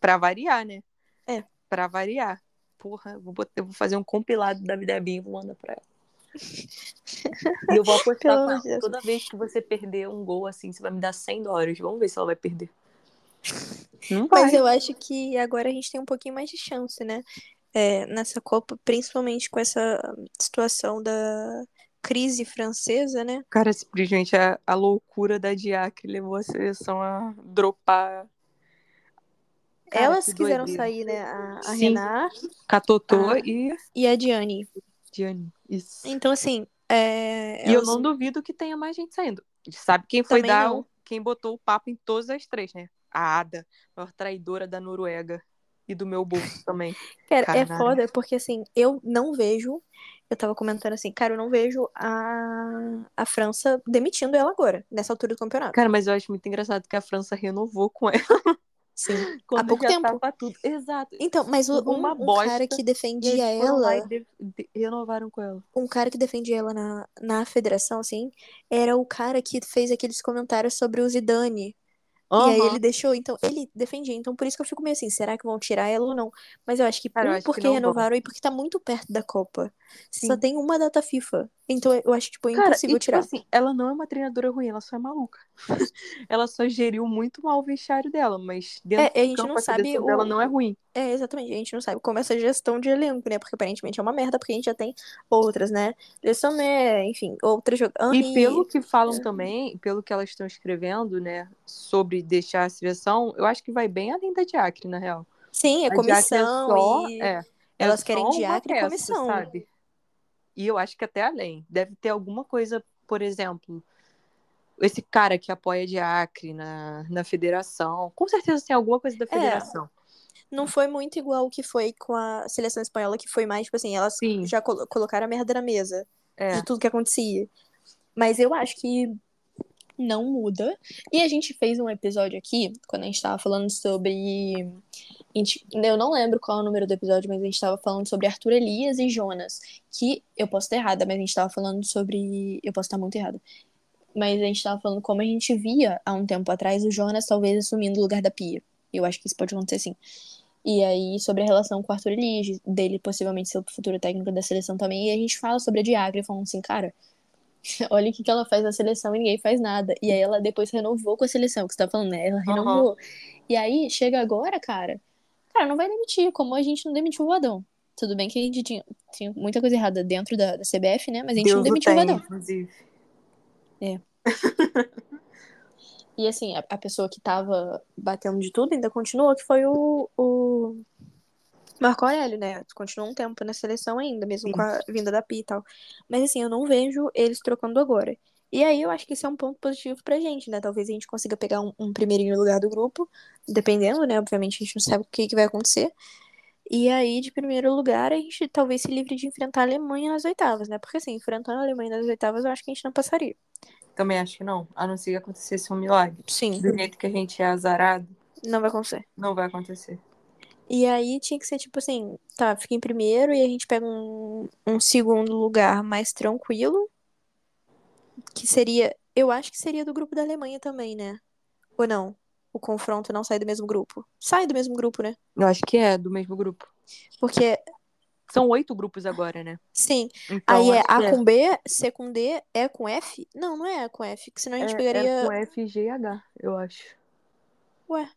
pra variar, né? É. Pra variar. Porra, eu vou, botar- eu vou fazer um compilado da Debinha e vou mandar pra ela. <laughs> e eu vou apostar com ela. de. Toda vez que você perder um gol assim, você vai me dar 100 dólares. Vamos ver se ela vai perder. Mas eu acho que agora a gente tem um pouquinho mais de chance, né? É, nessa Copa, principalmente com essa situação da crise francesa, né? Cara, simplesmente a, a loucura da Diacre levou a seleção a dropar. Cara, Elas que quiseram doideira. sair, né? A, a Sim. Renard Catotô Ah. e e a Diane. Diane. Isso. Então, assim, é, E eu não duvido que tenha mais gente saindo. A gente sabe quem foi Também dar, não. quem botou o papo em todas as três, né? A Ada, maior traidora da Noruega e do meu bolso <laughs> também. Cara, é Caralho. foda, porque assim, eu não vejo. Eu tava comentando assim, cara, eu não vejo a, a França demitindo ela agora, nessa altura do campeonato. Cara, mas eu acho muito engraçado que a França renovou com ela Sim. <laughs> quando pouco já tempo. tudo. Exato. Então, mas o, um, uma um cara que defendia ela, de- de- renovaram com ela. um cara que defendia ela na, na federação, assim, era o cara que fez aqueles comentários sobre o Zidane. E aí ele deixou, então, ele defendia. Então, por isso que eu fico meio assim, será que vão tirar ela ou não? Mas eu acho que, Cara, um, acho que porque vão. renovaram e porque tá muito perto da Copa. Só Sim. tem uma data FIFA. Então, eu acho, tipo, Cara, impossível e, tipo tirar. assim, ela não é uma treinadora ruim, ela só é maluca. <laughs> ela só geriu muito mal o vestiário dela, mas dentro É, a gente campo não a sabe o- dela não é ruim. É, exatamente. A gente não sabe como essa gestão de elenco, né? Porque aparentemente é uma merda, porque a gente já tem outras, né? Lessomé, enfim, outras jogadoras. E pelo que falam também, pelo que elas estão escrevendo, né, sobre deixar a seleção, eu acho que vai bem além da Diacre, na real. Sim, é A Diacre comissão só- e... é, elas é querem só uma Diacre e comissão. sabe? E eu acho que até além. Deve ter alguma coisa, por exemplo, esse cara que apoia a Diacre na, na federação. Com certeza tem alguma coisa da federação. não foi muito igual o que foi com a seleção espanhola, que foi mais, tipo assim, elas Sim. já colo- colocaram a merda na mesa É. de tudo que acontecia. Mas eu acho que não muda. E a gente fez um episódio aqui, quando a gente tava falando sobre. Gente- Eu não lembro qual é o número do episódio, mas a gente tava falando sobre Arthur Elias e Jonas. Que eu posso estar errada, mas a gente tava falando sobre. Eu posso estar muito errada. Mas a gente tava falando como a gente via há um tempo atrás o Jonas talvez assumindo o lugar da Pia. Eu acho que isso pode acontecer sim. E aí, sobre a relação com o Arthur Elias, dele possivelmente ser o futuro técnico da seleção também. E a gente fala sobre a Diagra, falando assim, cara, <laughs> olha o que, que ela faz na seleção e ninguém faz nada. E aí ela depois renovou com a seleção, que você tá falando, né? Ela renovou. E aí, chega agora, cara, cara, não vai demitir, como a gente não demitiu o Vadão. Tudo bem que a gente tinha, tinha muita coisa errada dentro da, da CBF, né? Mas a gente não Deus o demitiu o tem, Vadão. inclusive. E assim, a, a pessoa que tava batendo de tudo ainda continuou, que foi o, o Marco Aurélio, né? Continuou um tempo na seleção ainda, mesmo Sim. com a vinda da Pi e tal. Mas assim, eu não vejo eles trocando agora. E aí eu acho que isso é um ponto positivo pra gente, né? Talvez a gente consiga pegar um, um primeirinho lugar do grupo, dependendo, né? Obviamente a gente não sabe o que, que vai acontecer. E aí, de primeiro lugar, a gente talvez se livre de enfrentar a Alemanha nas oitavas, né? Porque assim, enfrentando a Alemanha nas oitavas, eu acho que a gente não passaria. Também acho que não. A não ser que acontecesse um milagre. Sim, Do jeito que a gente é azarado, não vai acontecer. não vai acontecer. E aí tinha que ser tipo assim, tá, fica em primeiro e a gente pega um, um segundo lugar mais tranquilo. Que seria, eu acho que seria do grupo da Alemanha também, né? Ou não? O confronto não sai do mesmo grupo. Sai do mesmo grupo, né? Eu acho que é do mesmo grupo. Porque, São oito grupos agora, né? sim, Então, aí é A que com B, C com D, E com F? Não, não é A com F, que senão a gente é, pegaria. é com F, G e H, eu acho. Ué.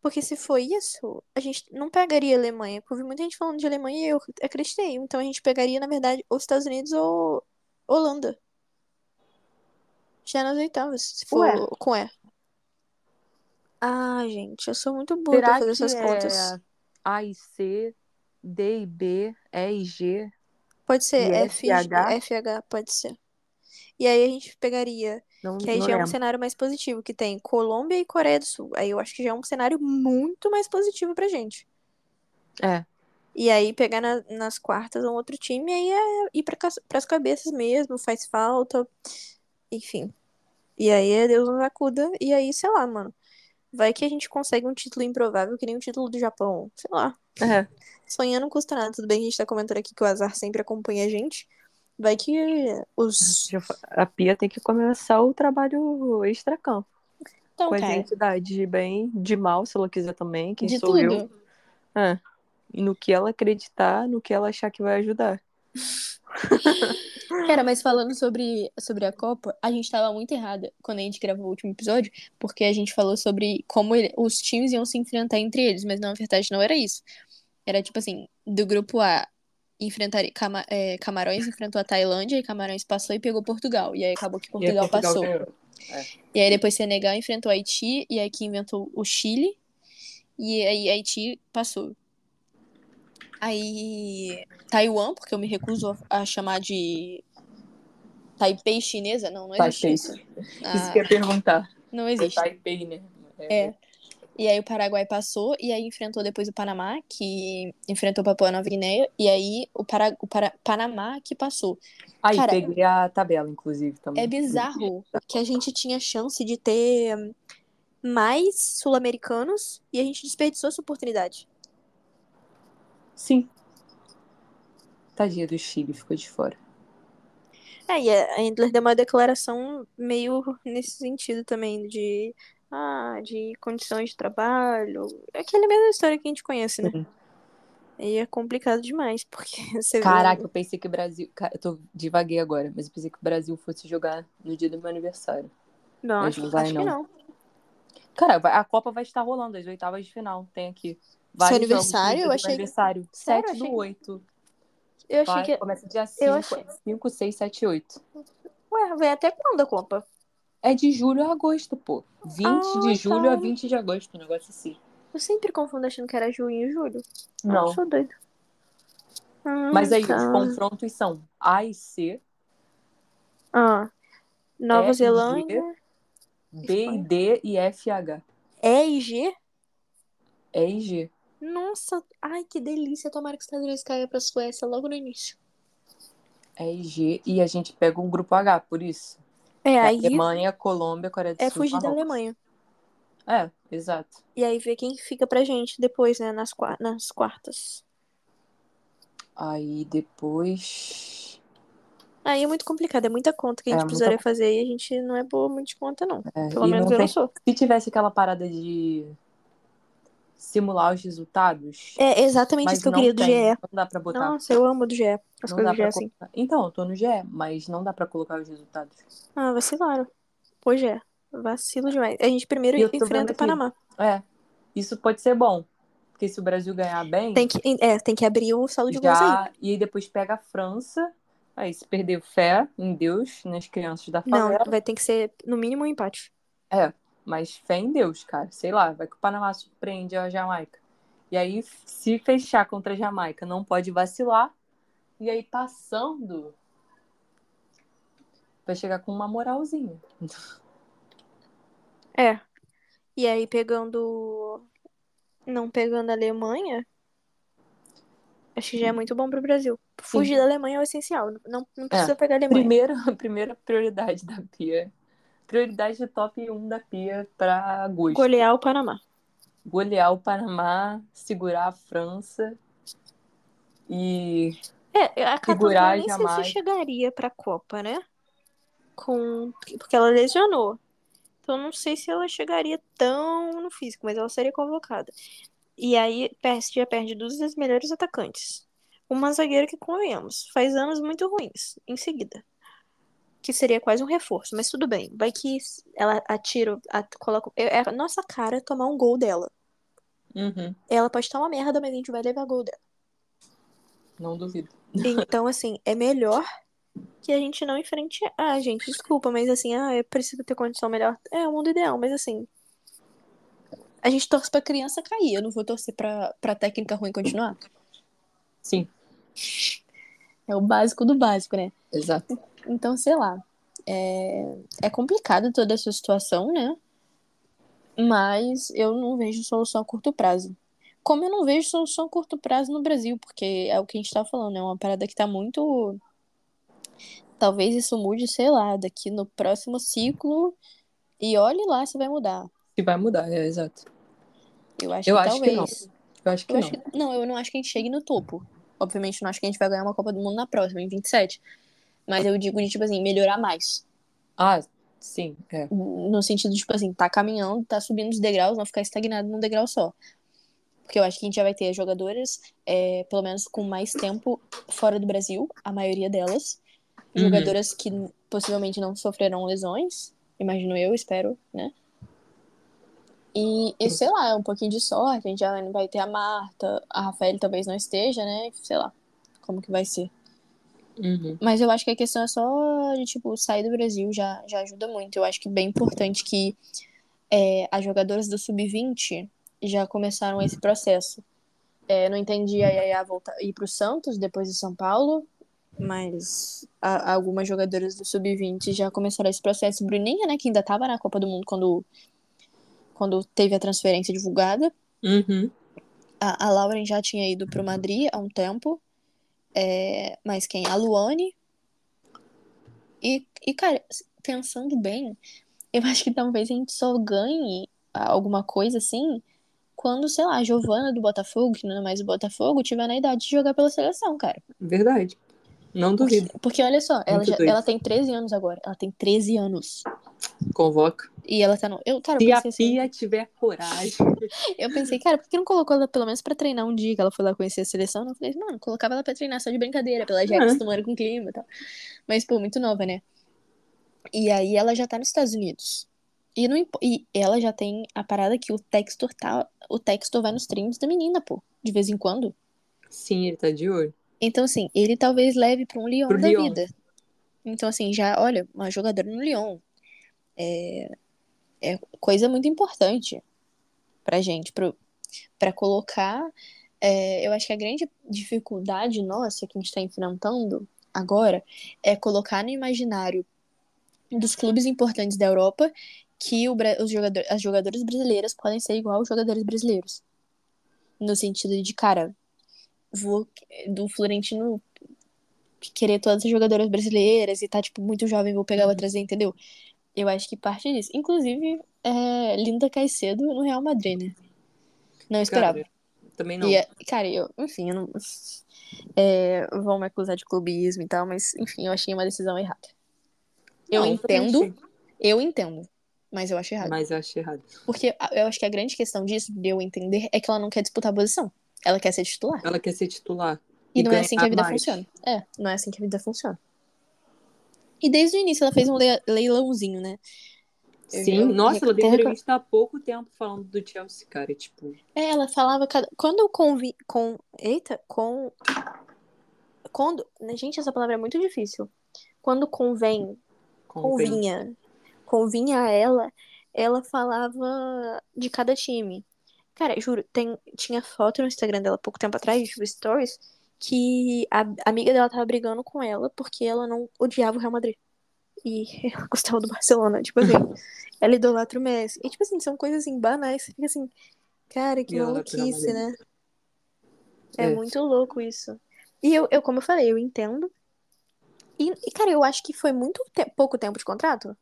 Porque se for isso, a gente não pegaria a Alemanha. Porque eu vi muita gente falando de Alemanha e eu acreditei. Então a gente pegaria, na verdade, os Estados Unidos ou Holanda. Já nas oitavas, se for Ué. com E. Ah, gente, eu sou muito boa pra Será fazer que essas é contas. A e C, D e B, E e G? Pode ser e F, FH? FH, pode ser. E aí a gente pegaria, Não, que aí já é um cenário mais positivo, que tem Colômbia e Coreia do Sul. Aí eu acho que já é um cenário muito mais positivo pra gente. É. E aí pegar na- nas quartas um outro time, aí é ir para as cabeças mesmo, faz falta, enfim. E aí é Deus nos acuda, e aí, sei lá, mano. Vai que a gente consegue um título improvável, que nem o título do Japão, sei lá. É. Sonhar não custa nada. Tudo bem que a gente tá comentando aqui que o azar sempre acompanha a gente. Vai que os. Fa- A Pia tem que começar o trabalho extra-campo. Então, com as cara, entidades bem de mal, se ela quiser também. Quem de sou tudo. eu? É. E no que ela acreditar, no que ela achar que vai ajudar. <laughs> Cara, mas falando sobre, sobre a Copa, a gente tava muito errada quando a gente gravou o último episódio, porque a gente falou sobre como ele- os times iam se enfrentar entre eles, mas na verdade não era isso. Era tipo assim, do grupo A, enfrentar, Cama- é, Camarões enfrentou a Tailândia, e Camarões passou e pegou Portugal. E aí acabou que Portugal, passou. E aí depois Senegal enfrentou Haiti, e aí que inventou o Chile, e aí Haiti passou. Aí Taiwan, porque eu me recuso a chamar de Taipei chinesa, não, não existe Taipei. isso. Isso Ah, que eu ia perguntar. não existe. Taipei, né? É. E aí o Paraguai passou, e aí enfrentou depois o Panamá, que enfrentou Papua Nova Guiné, e aí o, Para... o Para... Panamá que passou. Aí, Cara, peguei a tabela, inclusive, também. É bizarro que a gente tinha chance de ter mais sul-americanos e a gente desperdiçou essa oportunidade. Sim. Tadinha do Chile, ficou de fora. É, e a Endler deu uma declaração meio nesse sentido também, de, ah, de condições de trabalho. É aquela mesma história que a gente conhece, né? E é complicado demais, porque <laughs> você Caraca, vê... eu pensei que o Brasil. Eu tô divaguei agora, mas eu pensei que o Brasil fosse jogar no dia do meu aniversário. Não, Mas acho, não vai, acho que não. não. Cara, a Copa vai estar rolando, as oitavas de final. Tem aqui. Vários aniversário? jogos no dia Eu achei- aniversário. Sério? 7 Achei do que- 8. Eu achei Vai, que. Começa dia eu 5, achei- 5, 6, 7, 8. Ué, vai até quando a Copa? É de julho a agosto, pô. 20 Ah, de julho a tá. 20 de agosto, um negócio assim. Eu sempre confundo achando que era junho e julho. Não. eu sou doido. Ah, Mas aí, tá. os confrontos são A e C, Ah. Nova G. Zelândia. B e D e F e H. E e G? E e G. Nossa, ai que delícia. Tomara que os Estados Unidos caia pra Suécia logo no início. É IG e a gente pega um grupo H, por isso. É, aí Alemanha, Colômbia, Coreia do é Sul. fugir da Marrocos. Alemanha. É, exato. E aí ver quem fica pra gente depois, né, nas, nas quartas. Aí depois. Aí é muito complicado, é muita conta que a É, gente muita precisaria fazer e a gente não é boa muito de conta, não. É, Pelo menos não eu não tem- sou. Se tivesse aquela parada de simular os resultados. É exatamente isso que eu não queria do tem, GE. Não dá pra botar. Nossa, eu amo do GE. As não coisas do GE assim. colocar. Então, eu tô no GE, mas não dá pra colocar os resultados. Ah, vacilaram. Pois é. Vacilo demais. A gente primeiro enfrenta vendo o. Panamá. É. Isso pode ser bom. Porque se o Brasil ganhar bem, Tem que, é, tem que abrir o saldo de gols aí. E aí depois pega a França. Aí se perder fé em Deus, nas crianças da Não, favela. vai ter que ser no mínimo um empate. É, mas fé em Deus, cara. Sei lá, vai que o Panamá surpreende a Jamaica. E aí, se fechar contra a Jamaica, não pode vacilar. E aí, passando, vai chegar com uma moralzinha. <laughs> É. E aí pegando. Não pegando a Alemanha. Acho que já é muito bom pro Brasil. Fugir da Alemanha é o essencial. Não, não precisa pegar a Alemanha. Primeiro, a <laughs> primeira prioridade da Pia. Prioridade top 1 da Pia para agosto. Golear o Panamá. Golear o Panamá, segurar a França e É, a Catarina nem sei Jamaica. se chegaria pra Copa, né? Com... Porque ela lesionou. Então não sei se ela chegaria tão no físico, mas ela seria convocada. E aí PSG já perde duas das melhores atacantes. Uma zagueira que, convenhamos, faz anos muito ruins em seguida. Que seria quase um reforço, mas tudo bem. Vai que ela atira, at- coloca. É a nossa cara tomar um gol dela. Uhum, Ela pode estar uma merda, mas a gente vai levar gol dela. não duvido. <laughs> Então, assim, é melhor que a gente não enfrente. Ah, gente, desculpa, mas assim, ah, eu preciso ter condição melhor. É o mundo ideal, mas assim. A gente torce pra criança cair. Eu não vou torcer pra, pra técnica ruim continuar. Sim, É o básico do básico, né? exato. Então, sei lá. É, é complicado toda essa situação, né? Mas eu não vejo solução a curto prazo. Como eu não vejo solução a curto prazo no Brasil, porque é o que a gente tá falando, é uma parada que tá muito. Talvez isso mude, sei lá, daqui no próximo ciclo. E olhe lá se vai mudar. Se vai mudar, é exato. Eu acho Eu que acho que talvez. Eu acho que Eu não. acho que- não, eu não acho que a gente chegue no topo. Obviamente, não acho que a gente vai ganhar uma Copa do Mundo na próxima, em 27. Mas eu digo de, tipo assim, melhorar mais. Ah, sim, é. No sentido de, tipo assim, tá caminhando, tá subindo os degraus, não ficar estagnado num degrau só. Porque eu acho que a gente já vai ter jogadoras, é, pelo menos com mais tempo fora do Brasil, a maioria delas. Uhum. Jogadoras que possivelmente não sofrerão lesões, imagino eu, espero, né? E, e sei lá, um pouquinho de sorte, a gente já vai ter a Marta, a Rafael talvez não esteja, né? Sei lá como que vai ser. Uhum. Mas eu acho que a questão é só de, tipo, sair do Brasil já, já ajuda muito. Eu acho que é bem importante que é, as jogadoras do Sub-20 já começaram esse processo. É, não entendi a Yaya voltar, ir pro Santos depois de São Paulo, mas a- algumas jogadoras do Sub-20 já começaram esse processo. Bruninha, né, que ainda tava na Copa do Mundo quando, quando teve a transferência divulgada. Uhum. A, a Lauren já tinha ido pro Madrid há um tempo. É, mas quem? A Luane. E, e, cara, pensando bem, eu acho que talvez a gente só ganhe alguma coisa assim quando, sei lá, a Giovana do Botafogo, que não é mais o Botafogo, tiver na idade de jogar pela seleção, cara. Verdade. Não duvido. Porque olha só, ela, já, ela tem 13 anos agora. Ela tem 13 anos. Convoca. E ela tá no. Eu, cara, Se eu a assim. Pia tiver coragem. <laughs> Eu pensei, cara, por que não colocou ela pelo menos pra treinar um dia que ela foi lá conhecer a seleção? Eu falei, mano, colocava ela pra treinar só de brincadeira, pra ela já É. acostumando com o clima e tal. Mas, pô, muito nova, né? E aí ela já tá nos Estados Unidos. E, não, impo- e ela já tem a parada que o Textor tá. O Textor vai nos treinos da menina, pô, de vez em quando. Sim, ele tá de olho. Então, assim, ele talvez leve pra um Lyon Pro da Lyon. vida. Então, assim, já, olha, uma jogadora no Lyon. É, é coisa muito importante pra gente, pro, pra colocar. é, eu acho que a grande dificuldade nossa que a gente tá enfrentando agora é colocar no imaginário dos clubes importantes da Europa que o, os jogador, as jogadoras brasileiras podem ser igual aos jogadores brasileiros. No sentido de, cara, vou do Florentino querer todas as jogadoras brasileiras e tá, tipo, muito jovem, vou pegar, vou trazer, entendeu? Eu acho que parte disso. Inclusive, é, Linda Caicedo no Real Madrid, né? Não esperava. Cara, também não. E, cara, eu, enfim, eu não. É, vão me acusar de clubismo e tal, mas, enfim, eu achei uma decisão errada. Eu Não, entendo, eu entendo, mas eu acho errado. Mas eu achei errado. Porque eu acho que a grande questão disso, de eu entender, é que ela não quer disputar a posição. Ela quer ser titular. Ela quer ser titular. E, não é assim que a vida mais. funciona. É, não é assim que a vida funciona. E desde o início ela fez um le- leilãozinho, né? Eu- Sim, eu nossa, ela deu entrevista há pouco tempo falando do Chelsea, cara. Tipo, É, ela falava cada... quando eu convi com eita, com quando, gente, essa palavra é muito difícil. Quando convém, convém. convinha, convinha a ela, ela falava de cada time. Cara, juro, tem, tinha foto no Instagram dela pouco tempo atrás, tipo, stories, que a, amiga dela tava brigando com ela porque ela não odiava o Real Madrid. E <laughs> ela gostava do Barcelona, tipo assim, <laughs> ela idolatra o Messi. E, tipo assim, são coisas assim, banais. Você fica assim, cara, que E maluquice, né? Madrid. É, É. muito louco isso. E eu, eu, como eu falei, eu entendo. E, e, cara, eu acho que foi muito te- pouco tempo de contrato.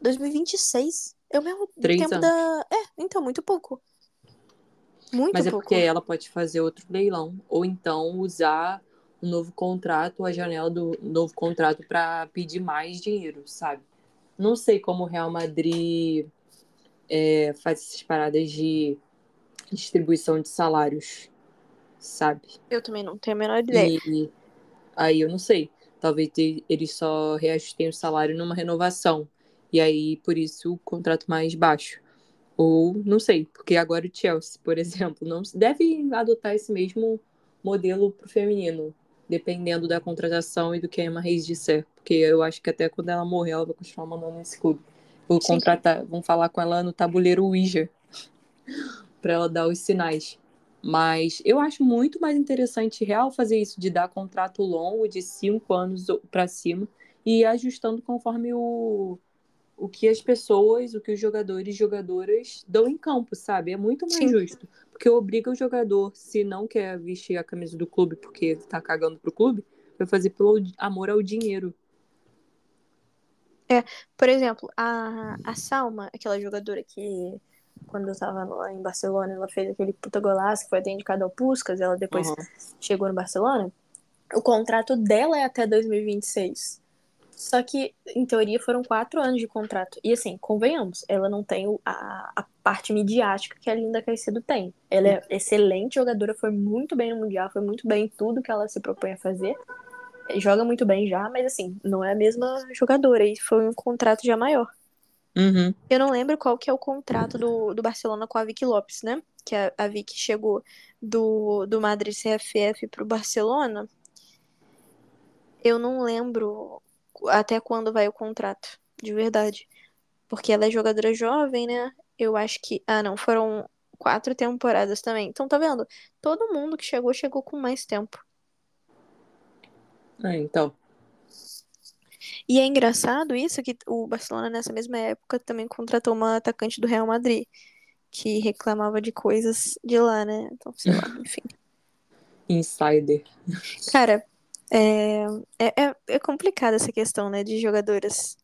2026. É o mesmo Três tempo anos. da. É, então, muito pouco. Muito Mas é pouco. porque ela pode fazer outro leilão. Ou então usar o novo contrato, a janela do novo contrato para pedir mais dinheiro, sabe? Não sei como o Real Madrid é, faz essas paradas de distribuição de salários, sabe? Eu também não tenho a menor ideia. E aí eu não sei. Talvez eles só reajustem o salário numa renovação. E aí, por isso, o contrato mais baixo. Ou, não sei, porque agora o Chelsea, por exemplo, não deve adotar esse mesmo modelo pro feminino, dependendo da contratação e do que a Emma Reis disser. Porque eu acho que até quando ela morrer, ela vai continuar mandando nesse clube. Vou Sim. contratar, vão falar com ela no tabuleiro Ouija <laughs> para ela dar os sinais. Mas eu acho muito mais interessante real fazer isso de dar contrato longo de cinco anos para cima e ir ajustando conforme o, o que as pessoas, o que os jogadores e jogadoras dão em campo, sabe? É muito mais Sim. justo. Porque obriga o jogador, se não quer vestir a camisa do clube porque tá cagando pro clube, vai fazer pelo amor ao dinheiro. Por exemplo, a, a Salma, aquela jogadora que, quando eu tava lá em Barcelona, ela fez aquele puta golaço que foi até indicado ao Puskas, ela depois Uhum. chegou no Barcelona. O contrato dela é até 2026. Só que, em teoria, foram quatro anos de contrato. E assim, convenhamos, ela não tem a, a parte midiática que a Linda Caicedo tem. Ela é excelente jogadora, foi muito bem no Mundial, foi muito bem em tudo que ela se propõe a fazer. Joga muito bem já, mas assim, não é a mesma jogadora. E foi um contrato já maior. Uhum. Eu não lembro qual que é o contrato do, do Barcelona com a Vicky Lopes, né? Que a, a Vicky chegou do, do Madrid CFF pro Barcelona. Eu não lembro até quando vai o contrato, de verdade. Porque ela é jogadora jovem, né? Eu acho que. Ah, não, foram quatro temporadas também. Então, tá vendo? Todo mundo que chegou, chegou com mais tempo. É, então. E é engraçado isso que o Barcelona, nessa mesma época, também contratou uma atacante do Real Madrid, que reclamava de coisas de lá, né? Então, sei lá, <laughs> enfim. Insider. Cara, é, é, é- é complicada essa questão, né, de jogadoras.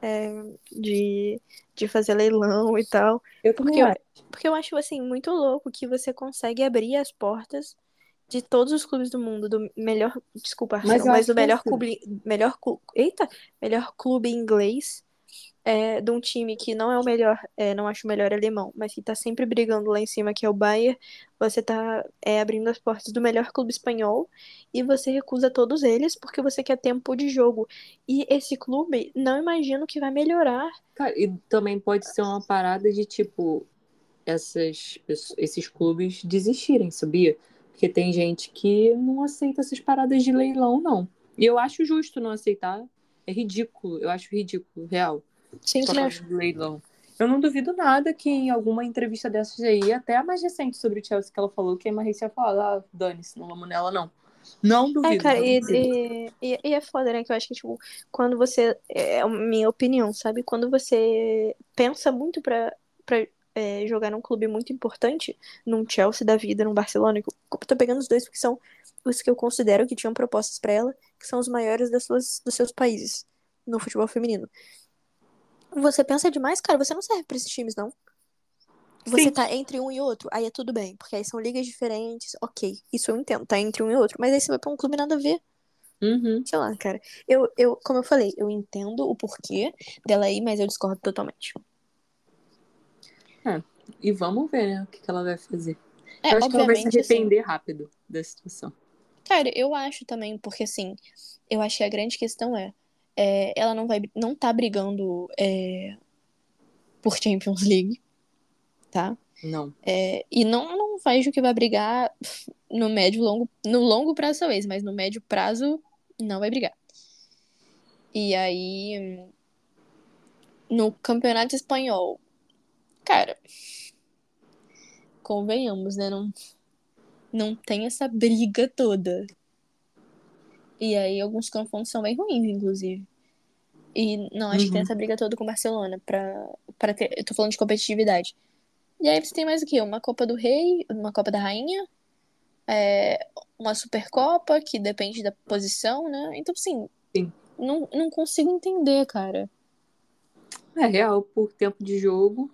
É, de, de fazer leilão e tal. Eu Porque eu, acho. porque eu acho, assim, muito louco que você consegue abrir as portas de todos os clubes do mundo, do melhor, desculpa, Mas mas do é melhor assim. clube, melhor, eita, melhor clube inglês, é, de um time que não é o melhor, é, não acho o melhor alemão, mas que tá sempre brigando lá em cima, que é o Bayern, você tá é, abrindo as portas do melhor clube espanhol e você recusa todos eles porque você quer tempo de jogo. E esse clube, não imagino que vai melhorar. Cara, e também pode ser uma parada de tipo essas, esses clubes desistirem, sabia? Porque tem gente que não aceita essas paradas de leilão, não. E eu acho justo não aceitar. É ridículo, eu acho ridículo, real. Sim, por causa de leilão. Eu não duvido nada que em alguma entrevista dessas aí, até a mais recente sobre o Chelsea, que ela falou que a Marisa ia falar, ah, dane-se, não vamos nela, não. Não duvido. É, cara, não e, duvido. e, e- e é foda, né? Que eu acho que, tipo, quando você. É a minha opinião, sabe? Quando você pensa muito pra, pra é, jogar num clube muito importante, num Chelsea da vida, num Barcelona. Eu tô pegando os dois porque são os que eu considero que tinham propostas para ela, que são os maiores das suas, dos seus países no futebol feminino. Você pensa demais, cara, você não serve pra esses times, não. Você Sim. tá entre um e outro, aí é tudo bem, porque aí são ligas diferentes, ok, isso eu entendo, tá entre um e outro, mas aí você vai pra um clube nada a ver, Uhum. sei lá, cara. Eu, eu, como eu falei, eu entendo o porquê dela ir, mas eu discordo totalmente. E vamos ver, né, o que, que ela vai fazer. É, eu acho que ela vai se assim, arrepender rápido da situação. Cara, eu acho também, porque assim, eu acho que a grande questão é, é, ela não vai, não tá brigando é, por Champions League, tá? Não. É, e não, não vejo que vai brigar no médio longo, no longo prazo talvez, mas no médio prazo não vai brigar. E aí, no campeonato espanhol, cara, convenhamos, né? Não, não tem essa briga toda. E aí alguns confrontos são bem ruins, inclusive. E não acho que tem Uhum. essa briga toda com o Barcelona pra, pra ter. Eu tô falando de competitividade. E aí você tem mais o quê? Uma Copa do Rei, uma Copa da Rainha, é, uma Supercopa, que depende da posição, né? Então, assim, Sim. não, não consigo entender, cara. É real por tempo de jogo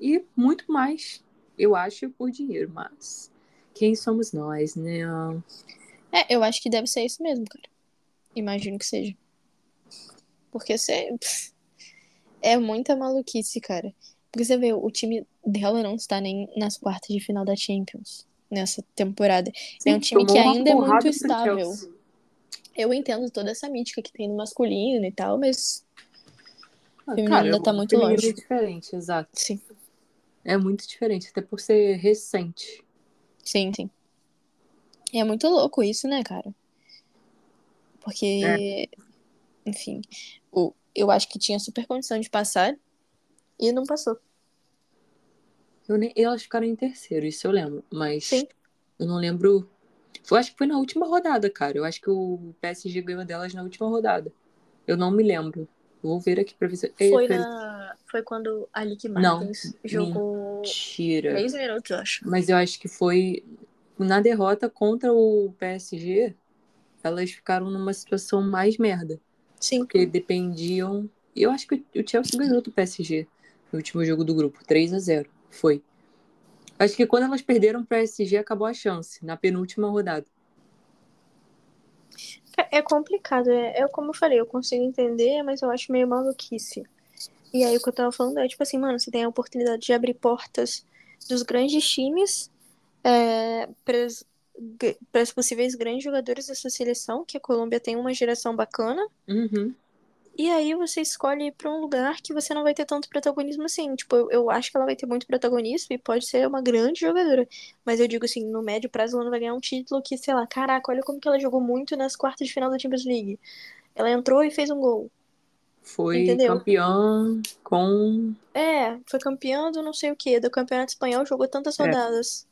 e muito mais, eu acho, por dinheiro. Mas quem somos nós, né? É, eu acho que deve ser isso mesmo, cara. Imagino que seja. Porque você. É muita maluquice, cara. Porque você vê, o time dela não está nem nas quartas de final da Champions nessa temporada. É um time que ainda é muito pro estável. Eu entendo toda essa mítica que tem no masculino e tal, mas Ah, feminino cara, ainda tá o muito feminino longe. É diferente, exato. sim, É muito diferente, até por ser recente. sim, sim. E é muito louco isso, né, cara? Porque, enfim, o, eu acho que tinha super condição de passar e não passou. Eu nem, elas ficaram em terceiro, isso eu lembro. Mas Sim. eu não lembro. Eu acho que foi na última rodada, cara. Eu acho que o PSG ganhou delas na última rodada. Eu não me lembro. Vou ver aqui pra ver se. Foi, Eita, na... Foi quando a Lick Não, Martins jogou Mentira. 10 minutos, eu acho. Mas eu acho que foi na derrota contra o PSG. Elas ficaram numa situação mais merda. Sim. Porque dependiam. E eu acho que o Chelsea ganhou do PSG no último jogo do grupo. 3 a 0 Foi. Acho que quando elas perderam para o PSG, acabou a chance, na penúltima rodada. É, é complicado, é, é como eu falei, eu consigo entender, mas eu acho meio maluquice. E aí o que eu tava falando é, tipo assim, mano, você tem a oportunidade de abrir portas dos grandes times é, para os possíveis grandes jogadores dessa seleção, que a Colômbia tem uma geração bacana, Uhum. e aí você escolhe ir pra um lugar que você não vai ter tanto protagonismo assim. Tipo, eu, eu acho que ela vai ter muito protagonismo e pode ser uma grande jogadora. Mas eu digo assim, no médio prazo ela não vai ganhar um título que, sei lá, caraca, olha como que ela jogou muito nas quartas de final da Champions League. Ela entrou e fez um gol. Foi Entendeu? campeã com. É, foi campeã do não sei o que, do Campeonato Espanhol, jogou tantas É.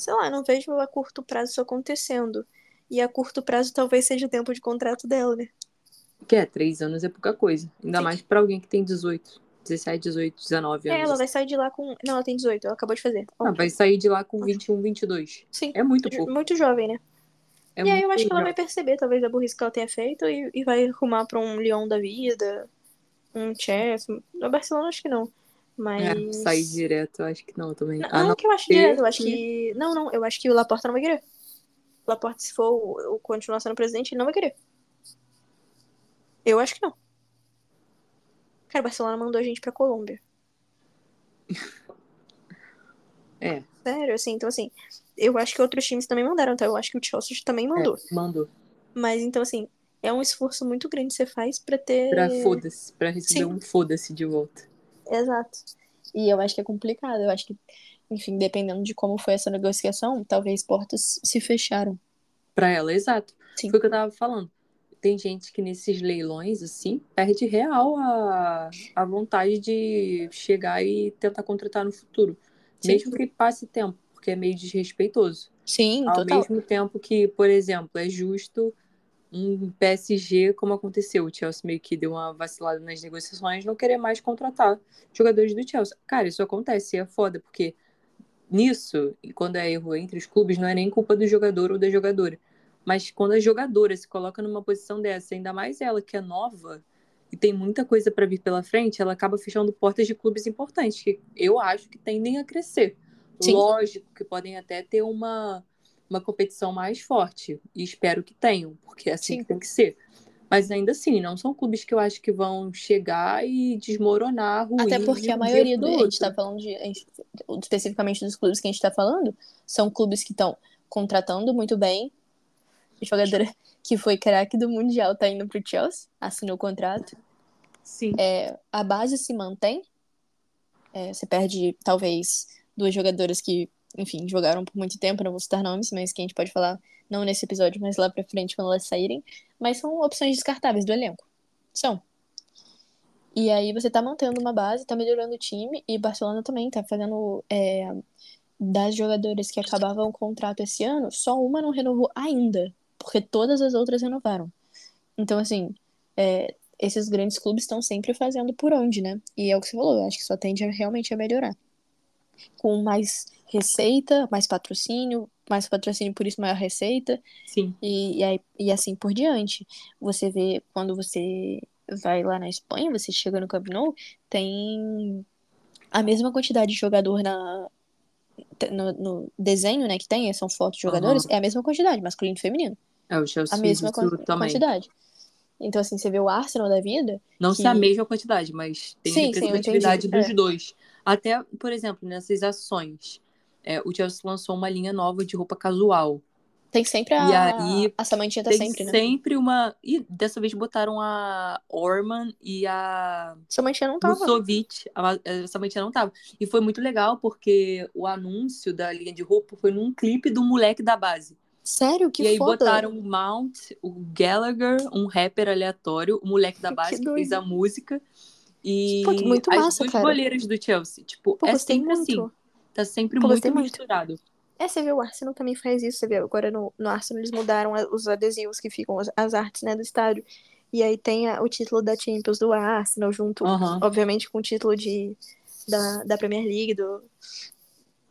Sei lá, não vejo a curto prazo isso acontecendo. E a curto prazo talvez seja o tempo de contrato dela, né? Que é, três anos é pouca coisa. Ainda Sim. mais pra alguém que tem 18, 17, 18, 19 É, anos. ela vai sair de lá com. Não, ela tem 18, ela acabou de fazer. Ah, vai sair de lá com 21, 22. Sim. É muito pouco. Muito jovem, né? É e aí eu acho que ela vai perceber, talvez, a burrice que ela tenha feito e, e vai arrumar pra um Lyon da vida, um Chelsea. No Barcelona acho que não. Mas. É, sair direto, eu acho que não também. Não, Ah, não não. que eu acho ser direto, eu acho que- que. Não, não, eu acho que o Laporta não vai querer. O Laporta, se for o, o continuar sendo presidente, ele não vai querer. Eu acho que não. Cara, o Barcelona mandou a gente pra Colômbia. <laughs> É, Sério, assim, então assim, eu acho que outros times também mandaram, então eu acho que o Chelsea também mandou. é, mandou. Mas então, assim, é um esforço muito grande que você faz pra ter. Pra foda-se, pra receber Sim. um foda-se de volta. Exato. E eu acho que é complicado. Eu acho que, enfim, dependendo de como foi essa negociação, talvez portas se fecharam. Pra ela, exato. Sim. Foi o que eu tava falando. Tem gente que nesses leilões, assim, perde real a, a vontade de chegar e tentar contratar no futuro. Sim. Mesmo que passe tempo, porque é meio desrespeitoso. Sim, Ao total. mesmo tempo que, por exemplo, é justo um PSG como aconteceu. O Chelsea meio que deu uma vacilada nas negociações, não querer mais contratar jogadores do Chelsea. Cara, isso acontece, é foda, porque nisso, e quando é erro entre os clubes, não é nem culpa do jogador ou da jogadora. Mas quando a jogadora se coloca numa posição dessa, ainda mais ela que é nova e tem muita coisa para vir pela frente, ela acaba fechando portas de clubes importantes, que eu acho que tendem a crescer. Sim. Lógico que podem até ter uma, uma competição mais forte, e espero que tenham, porque é assim Sim. que tem que ser. Mas ainda assim, não são clubes que eu acho que vão chegar e desmoronar. Ruir, Até porque a maioria do. A gente tá falando de. Gente, especificamente dos clubes que a gente tá falando, são clubes que estão contratando muito bem. Jogadora que foi craque do Mundial tá indo pro Chelsea, assinou o contrato. Sim. É, a base se mantém. É, você perde, talvez, duas jogadoras que, enfim, jogaram por muito tempo, não vou citar nomes, mas que a gente pode falar não nesse episódio, mas lá pra frente quando elas saírem. Mas são opções descartáveis do elenco. São. E aí você tá mantendo uma base, tá melhorando o time, e Barcelona também tá fazendo. É, das jogadoras que acabavam o contrato esse ano, só uma não renovou ainda, porque todas as outras renovaram. Então, assim, é, esses grandes clubes estão sempre fazendo por onde, né? E é o que você falou, eu acho que só tende a, realmente a melhorar. Com mais receita, mais patrocínio, mais patrocínio, por isso maior receita. Sim. E, e, aí, e assim por diante. Você vê, quando você vai lá na Espanha, você chega no Camp Nou, tem a mesma quantidade de jogador na, no, no desenho, né, que tem, são fotos de jogadores, uhum. é a mesma quantidade, masculino e feminino. É, o Chelsea a mesma quantidade. Então, assim, você vê o Arsenal da vida. Não que... se a mesma quantidade, mas tem sim, representatividade sim, dos é. dois. Até, por exemplo, nessas ações é, o Chelsea lançou uma linha nova de roupa casual. Tem sempre a, e aí, a Samantinha tá tem sempre, né? sempre uma... E dessa vez botaram a Orman e a... Samantinha não tava. Musovic. A, a Samantinha não tava. E foi muito legal, porque o anúncio da linha de roupa foi num clipe do moleque da base. Sério? Que E aí foda. botaram o Mount, o Gallagher, um rapper aleatório, o moleque da <laughs> base que, que fez a música. E Pô, muito as massa, duas cara. goleiras do Chelsea. Tipo, Pô, é sempre muito. assim. Tá sempre Pô, muito muito. misturado. É, você vê, o Arsenal também faz isso. Você vê, agora no, no Arsenal eles mudaram os adesivos que ficam, as, as artes, né, do estádio. E aí tem a, o título da Champions do Arsenal, junto, uhum. obviamente, com o título de, da, da Premier League, do,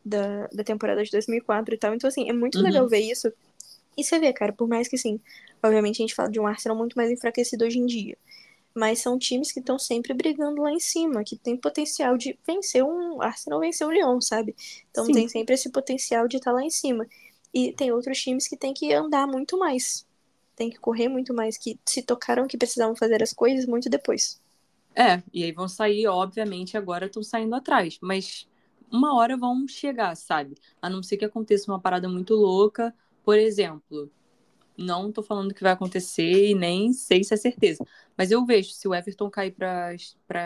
da, da temporada de 2004 e tal. Então, assim, é muito uhum. legal ver isso. E você vê, cara, por mais que, assim, obviamente a gente fala de um Arsenal muito mais enfraquecido hoje em dia mas são times que estão sempre brigando lá em cima, que tem potencial de vencer um Arsenal, vencer o Lyon, sabe? Então Sim. tem sempre esse potencial de estar tá lá em cima. E tem outros times que tem que andar muito mais, tem que correr muito mais, que se tocaram que precisavam fazer as coisas muito depois. É, e aí vão sair, obviamente, agora estão saindo atrás, mas uma hora vão chegar, sabe? A não ser que aconteça uma parada muito louca, por exemplo, não tô falando que vai acontecer e nem sei se é certeza. Mas eu vejo, se o Everton cair para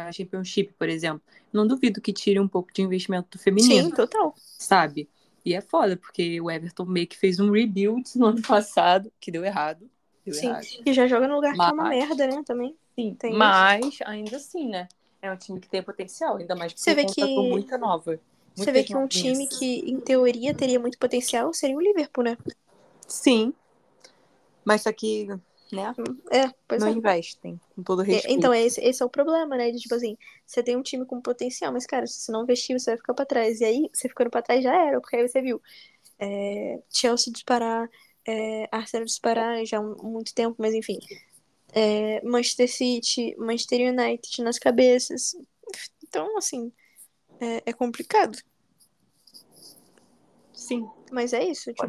a Championship, por exemplo, não duvido que tire um pouco de investimento feminino. Sim, total. Sabe? E é foda, porque o Everton meio que fez um rebuild no ano passado, que deu errado. Deu Sim, errado. e já joga no lugar mas... que é uma merda, né, também. Sim, tem mas isso. ainda assim, né? É um time que tem potencial, ainda mais porque Você vê que... muita nova. Você vê que um time que, em teoria, teria muito potencial seria o Liverpool, né? Sim, mas só que, né? É, pois não é. investem, com todo respeito. É, então, esse, esse é o problema, né? De, tipo assim, você tem um time com potencial, mas, cara, se você não investir, você vai ficar pra trás. E aí, você ficando pra trás já era, porque aí você viu é, Chelsea disparar, é, Arsenal disparar já há muito tempo, mas enfim. É, Manchester City, Manchester United nas cabeças. Então, assim, é, é complicado. Sim. Mas é isso. Tipo,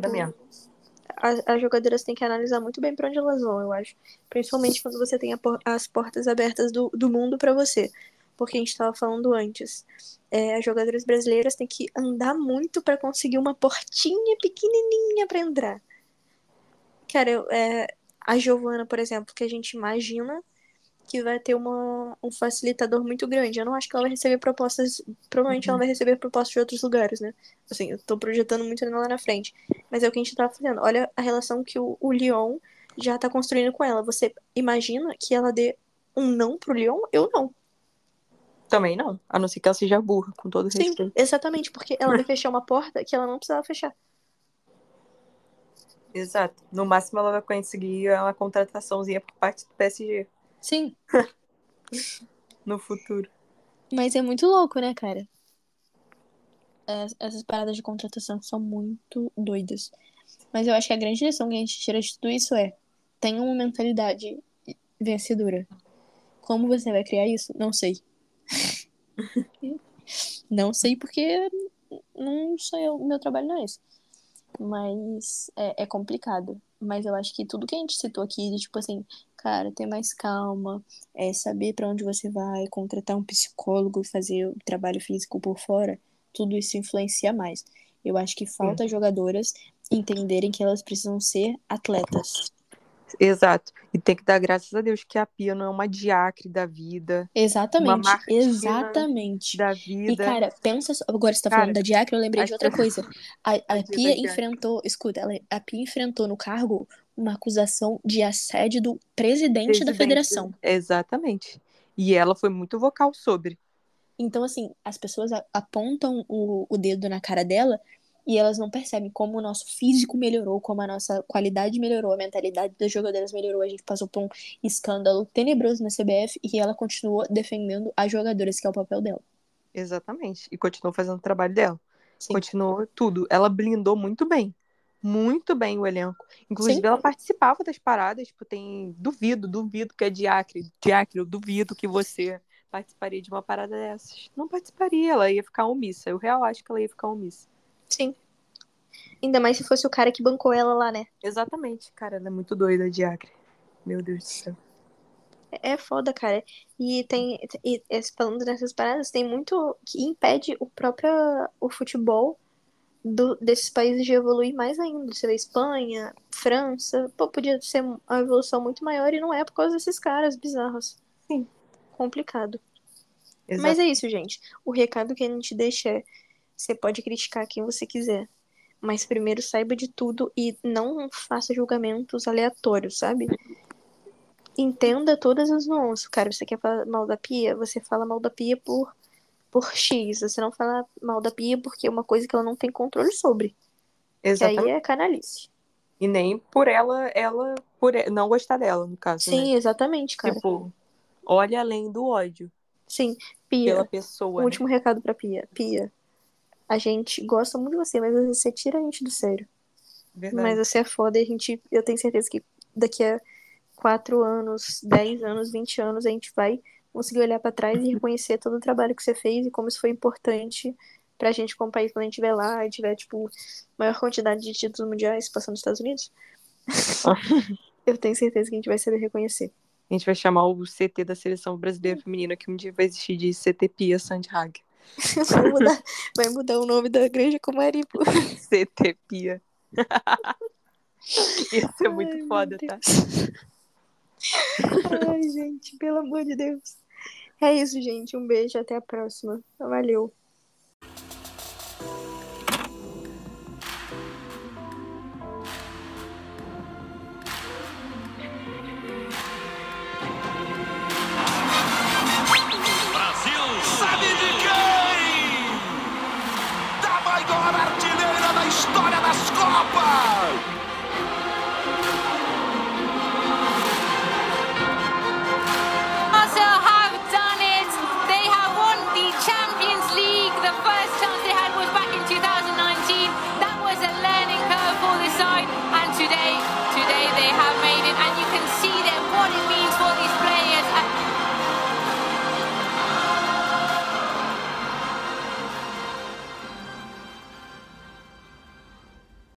As, as jogadoras têm que analisar muito bem para onde elas vão, eu acho. Principalmente quando você tem as portas abertas do, do mundo para você. Porque a gente estava falando antes. É, as jogadoras brasileiras têm que andar muito para conseguir uma portinha pequenininha para entrar. Cara, eu, é, a Giovana, por exemplo, que a gente imagina que vai ter uma, um facilitador muito grande. Eu não acho que ela vai receber propostas. Provavelmente uhum. ela vai receber propostas de outros lugares, né? Assim, eu tô projetando muito nela na frente. Mas é o que a gente tá fazendo. Olha a relação que o, o Lyon já tá construindo com ela. Você imagina que ela dê um não pro Lyon? Eu não. Também não. A não ser que ela seja burra, com todo Sim, respeito. exatamente, porque ela vai <laughs> fechar uma porta que ela não precisava fechar. Exato. No máximo ela vai conseguir uma contrataçãozinha por parte do PSG Sim. <laughs> no futuro. Mas é muito louco, né, cara? Es- Essas paradas de contratação são muito doidas. Mas eu acho que a grande lição que a gente tira de tudo isso é: tenha uma mentalidade vencedora. Como você vai criar isso? Não sei. <laughs> Não sei porque não sou eu, meu trabalho não é esse. Mas é, é complicado. Mas eu acho que tudo que a gente citou aqui, de tipo assim, cara, ter mais calma, é saber pra onde você vai, contratar um psicólogo e fazer o trabalho físico por fora, tudo isso influencia mais. Eu acho que falta jogadoras entenderem que elas precisam ser atletas. Exato. E tem que dar graças a Deus que a Pia não é uma diacre da vida, Exatamente, exatamente. da E, vida. cara, pensa só. Agora você tá Cara, falando da Diacre, eu lembrei de outra coisa. A, a <laughs> Pia enfrentou. Escuta, ela, a Pia enfrentou no cargo uma acusação de assédio do presidente, da Presidente. federação. Exatamente. E ela foi muito vocal sobre. Então, assim, as pessoas apontam o, o dedo na cara dela e elas não percebem como o nosso físico melhorou, como a nossa qualidade melhorou, a mentalidade das jogadoras melhorou. A gente passou por um escândalo tenebroso na CBF e ela continuou defendendo as jogadoras, que é o papel dela. Exatamente. E continuou fazendo o trabalho dela. Sim. Continuou tudo. Ela blindou muito bem. Muito bem o elenco. Inclusive, Sim. ela participava das paradas. Tipo, tem. Duvido, duvido que é Diacre. Diacre, eu duvido que você participaria de uma parada dessas. Não participaria, ela ia ficar omissa. Eu real acho que ela ia ficar omissa. Sim. Ainda mais se fosse o cara que bancou ela lá, né? Exatamente, cara, ela é muito doida, Diacre. Meu Deus do céu. É foda, cara. E tem, e falando dessas paradas, tem muito que impede o próprio o futebol do, desses países de evoluir mais ainda. Você vê Espanha, França, pô, podia ser uma evolução muito maior e não é por causa desses caras bizarros. Sim. Complicado. Exato. Mas é isso, gente. O recado que a gente deixa é: você pode criticar quem você quiser, mas primeiro saiba de tudo e não faça julgamentos aleatórios, sabe? Entenda todas as nuances. Cara, você quer falar mal da pia? Você fala mal da pia por, por X. Você não fala mal da pia porque é uma coisa que ela não tem controle sobre. Que Exatamente. aí é canalice. E nem por ela, ela, por não gostar dela, no caso, né? Sim, exatamente, cara. Tipo, olha além do ódio Sim, Pia. pela Um pessoa. né? último recado pra Pia. Pia, a gente gosta muito de você, mas você tira a gente do sério. Verdade. Mas você é foda e a gente, eu tenho certeza que daqui a 4 anos, 10 anos, 20 anos, a gente vai conseguir olhar pra trás e reconhecer todo o trabalho que você fez e como isso foi importante pra gente como país quando a gente estiver lá e tiver, tipo, maior quantidade de títulos mundiais passando nos Estados Unidos. <laughs> eu tenho certeza que a gente vai saber reconhecer. A gente vai chamar o CT da seleção brasileira feminina, que um dia vai existir de CT Pia Sandhag. <laughs> vai, mudar, vai mudar o nome da igreja como Aripo. <laughs> CT Pia. Isso é muito Ai, foda, tá? Ai, gente, pelo amor de Deus. É isso, gente. Um beijo, até a próxima. Valeu.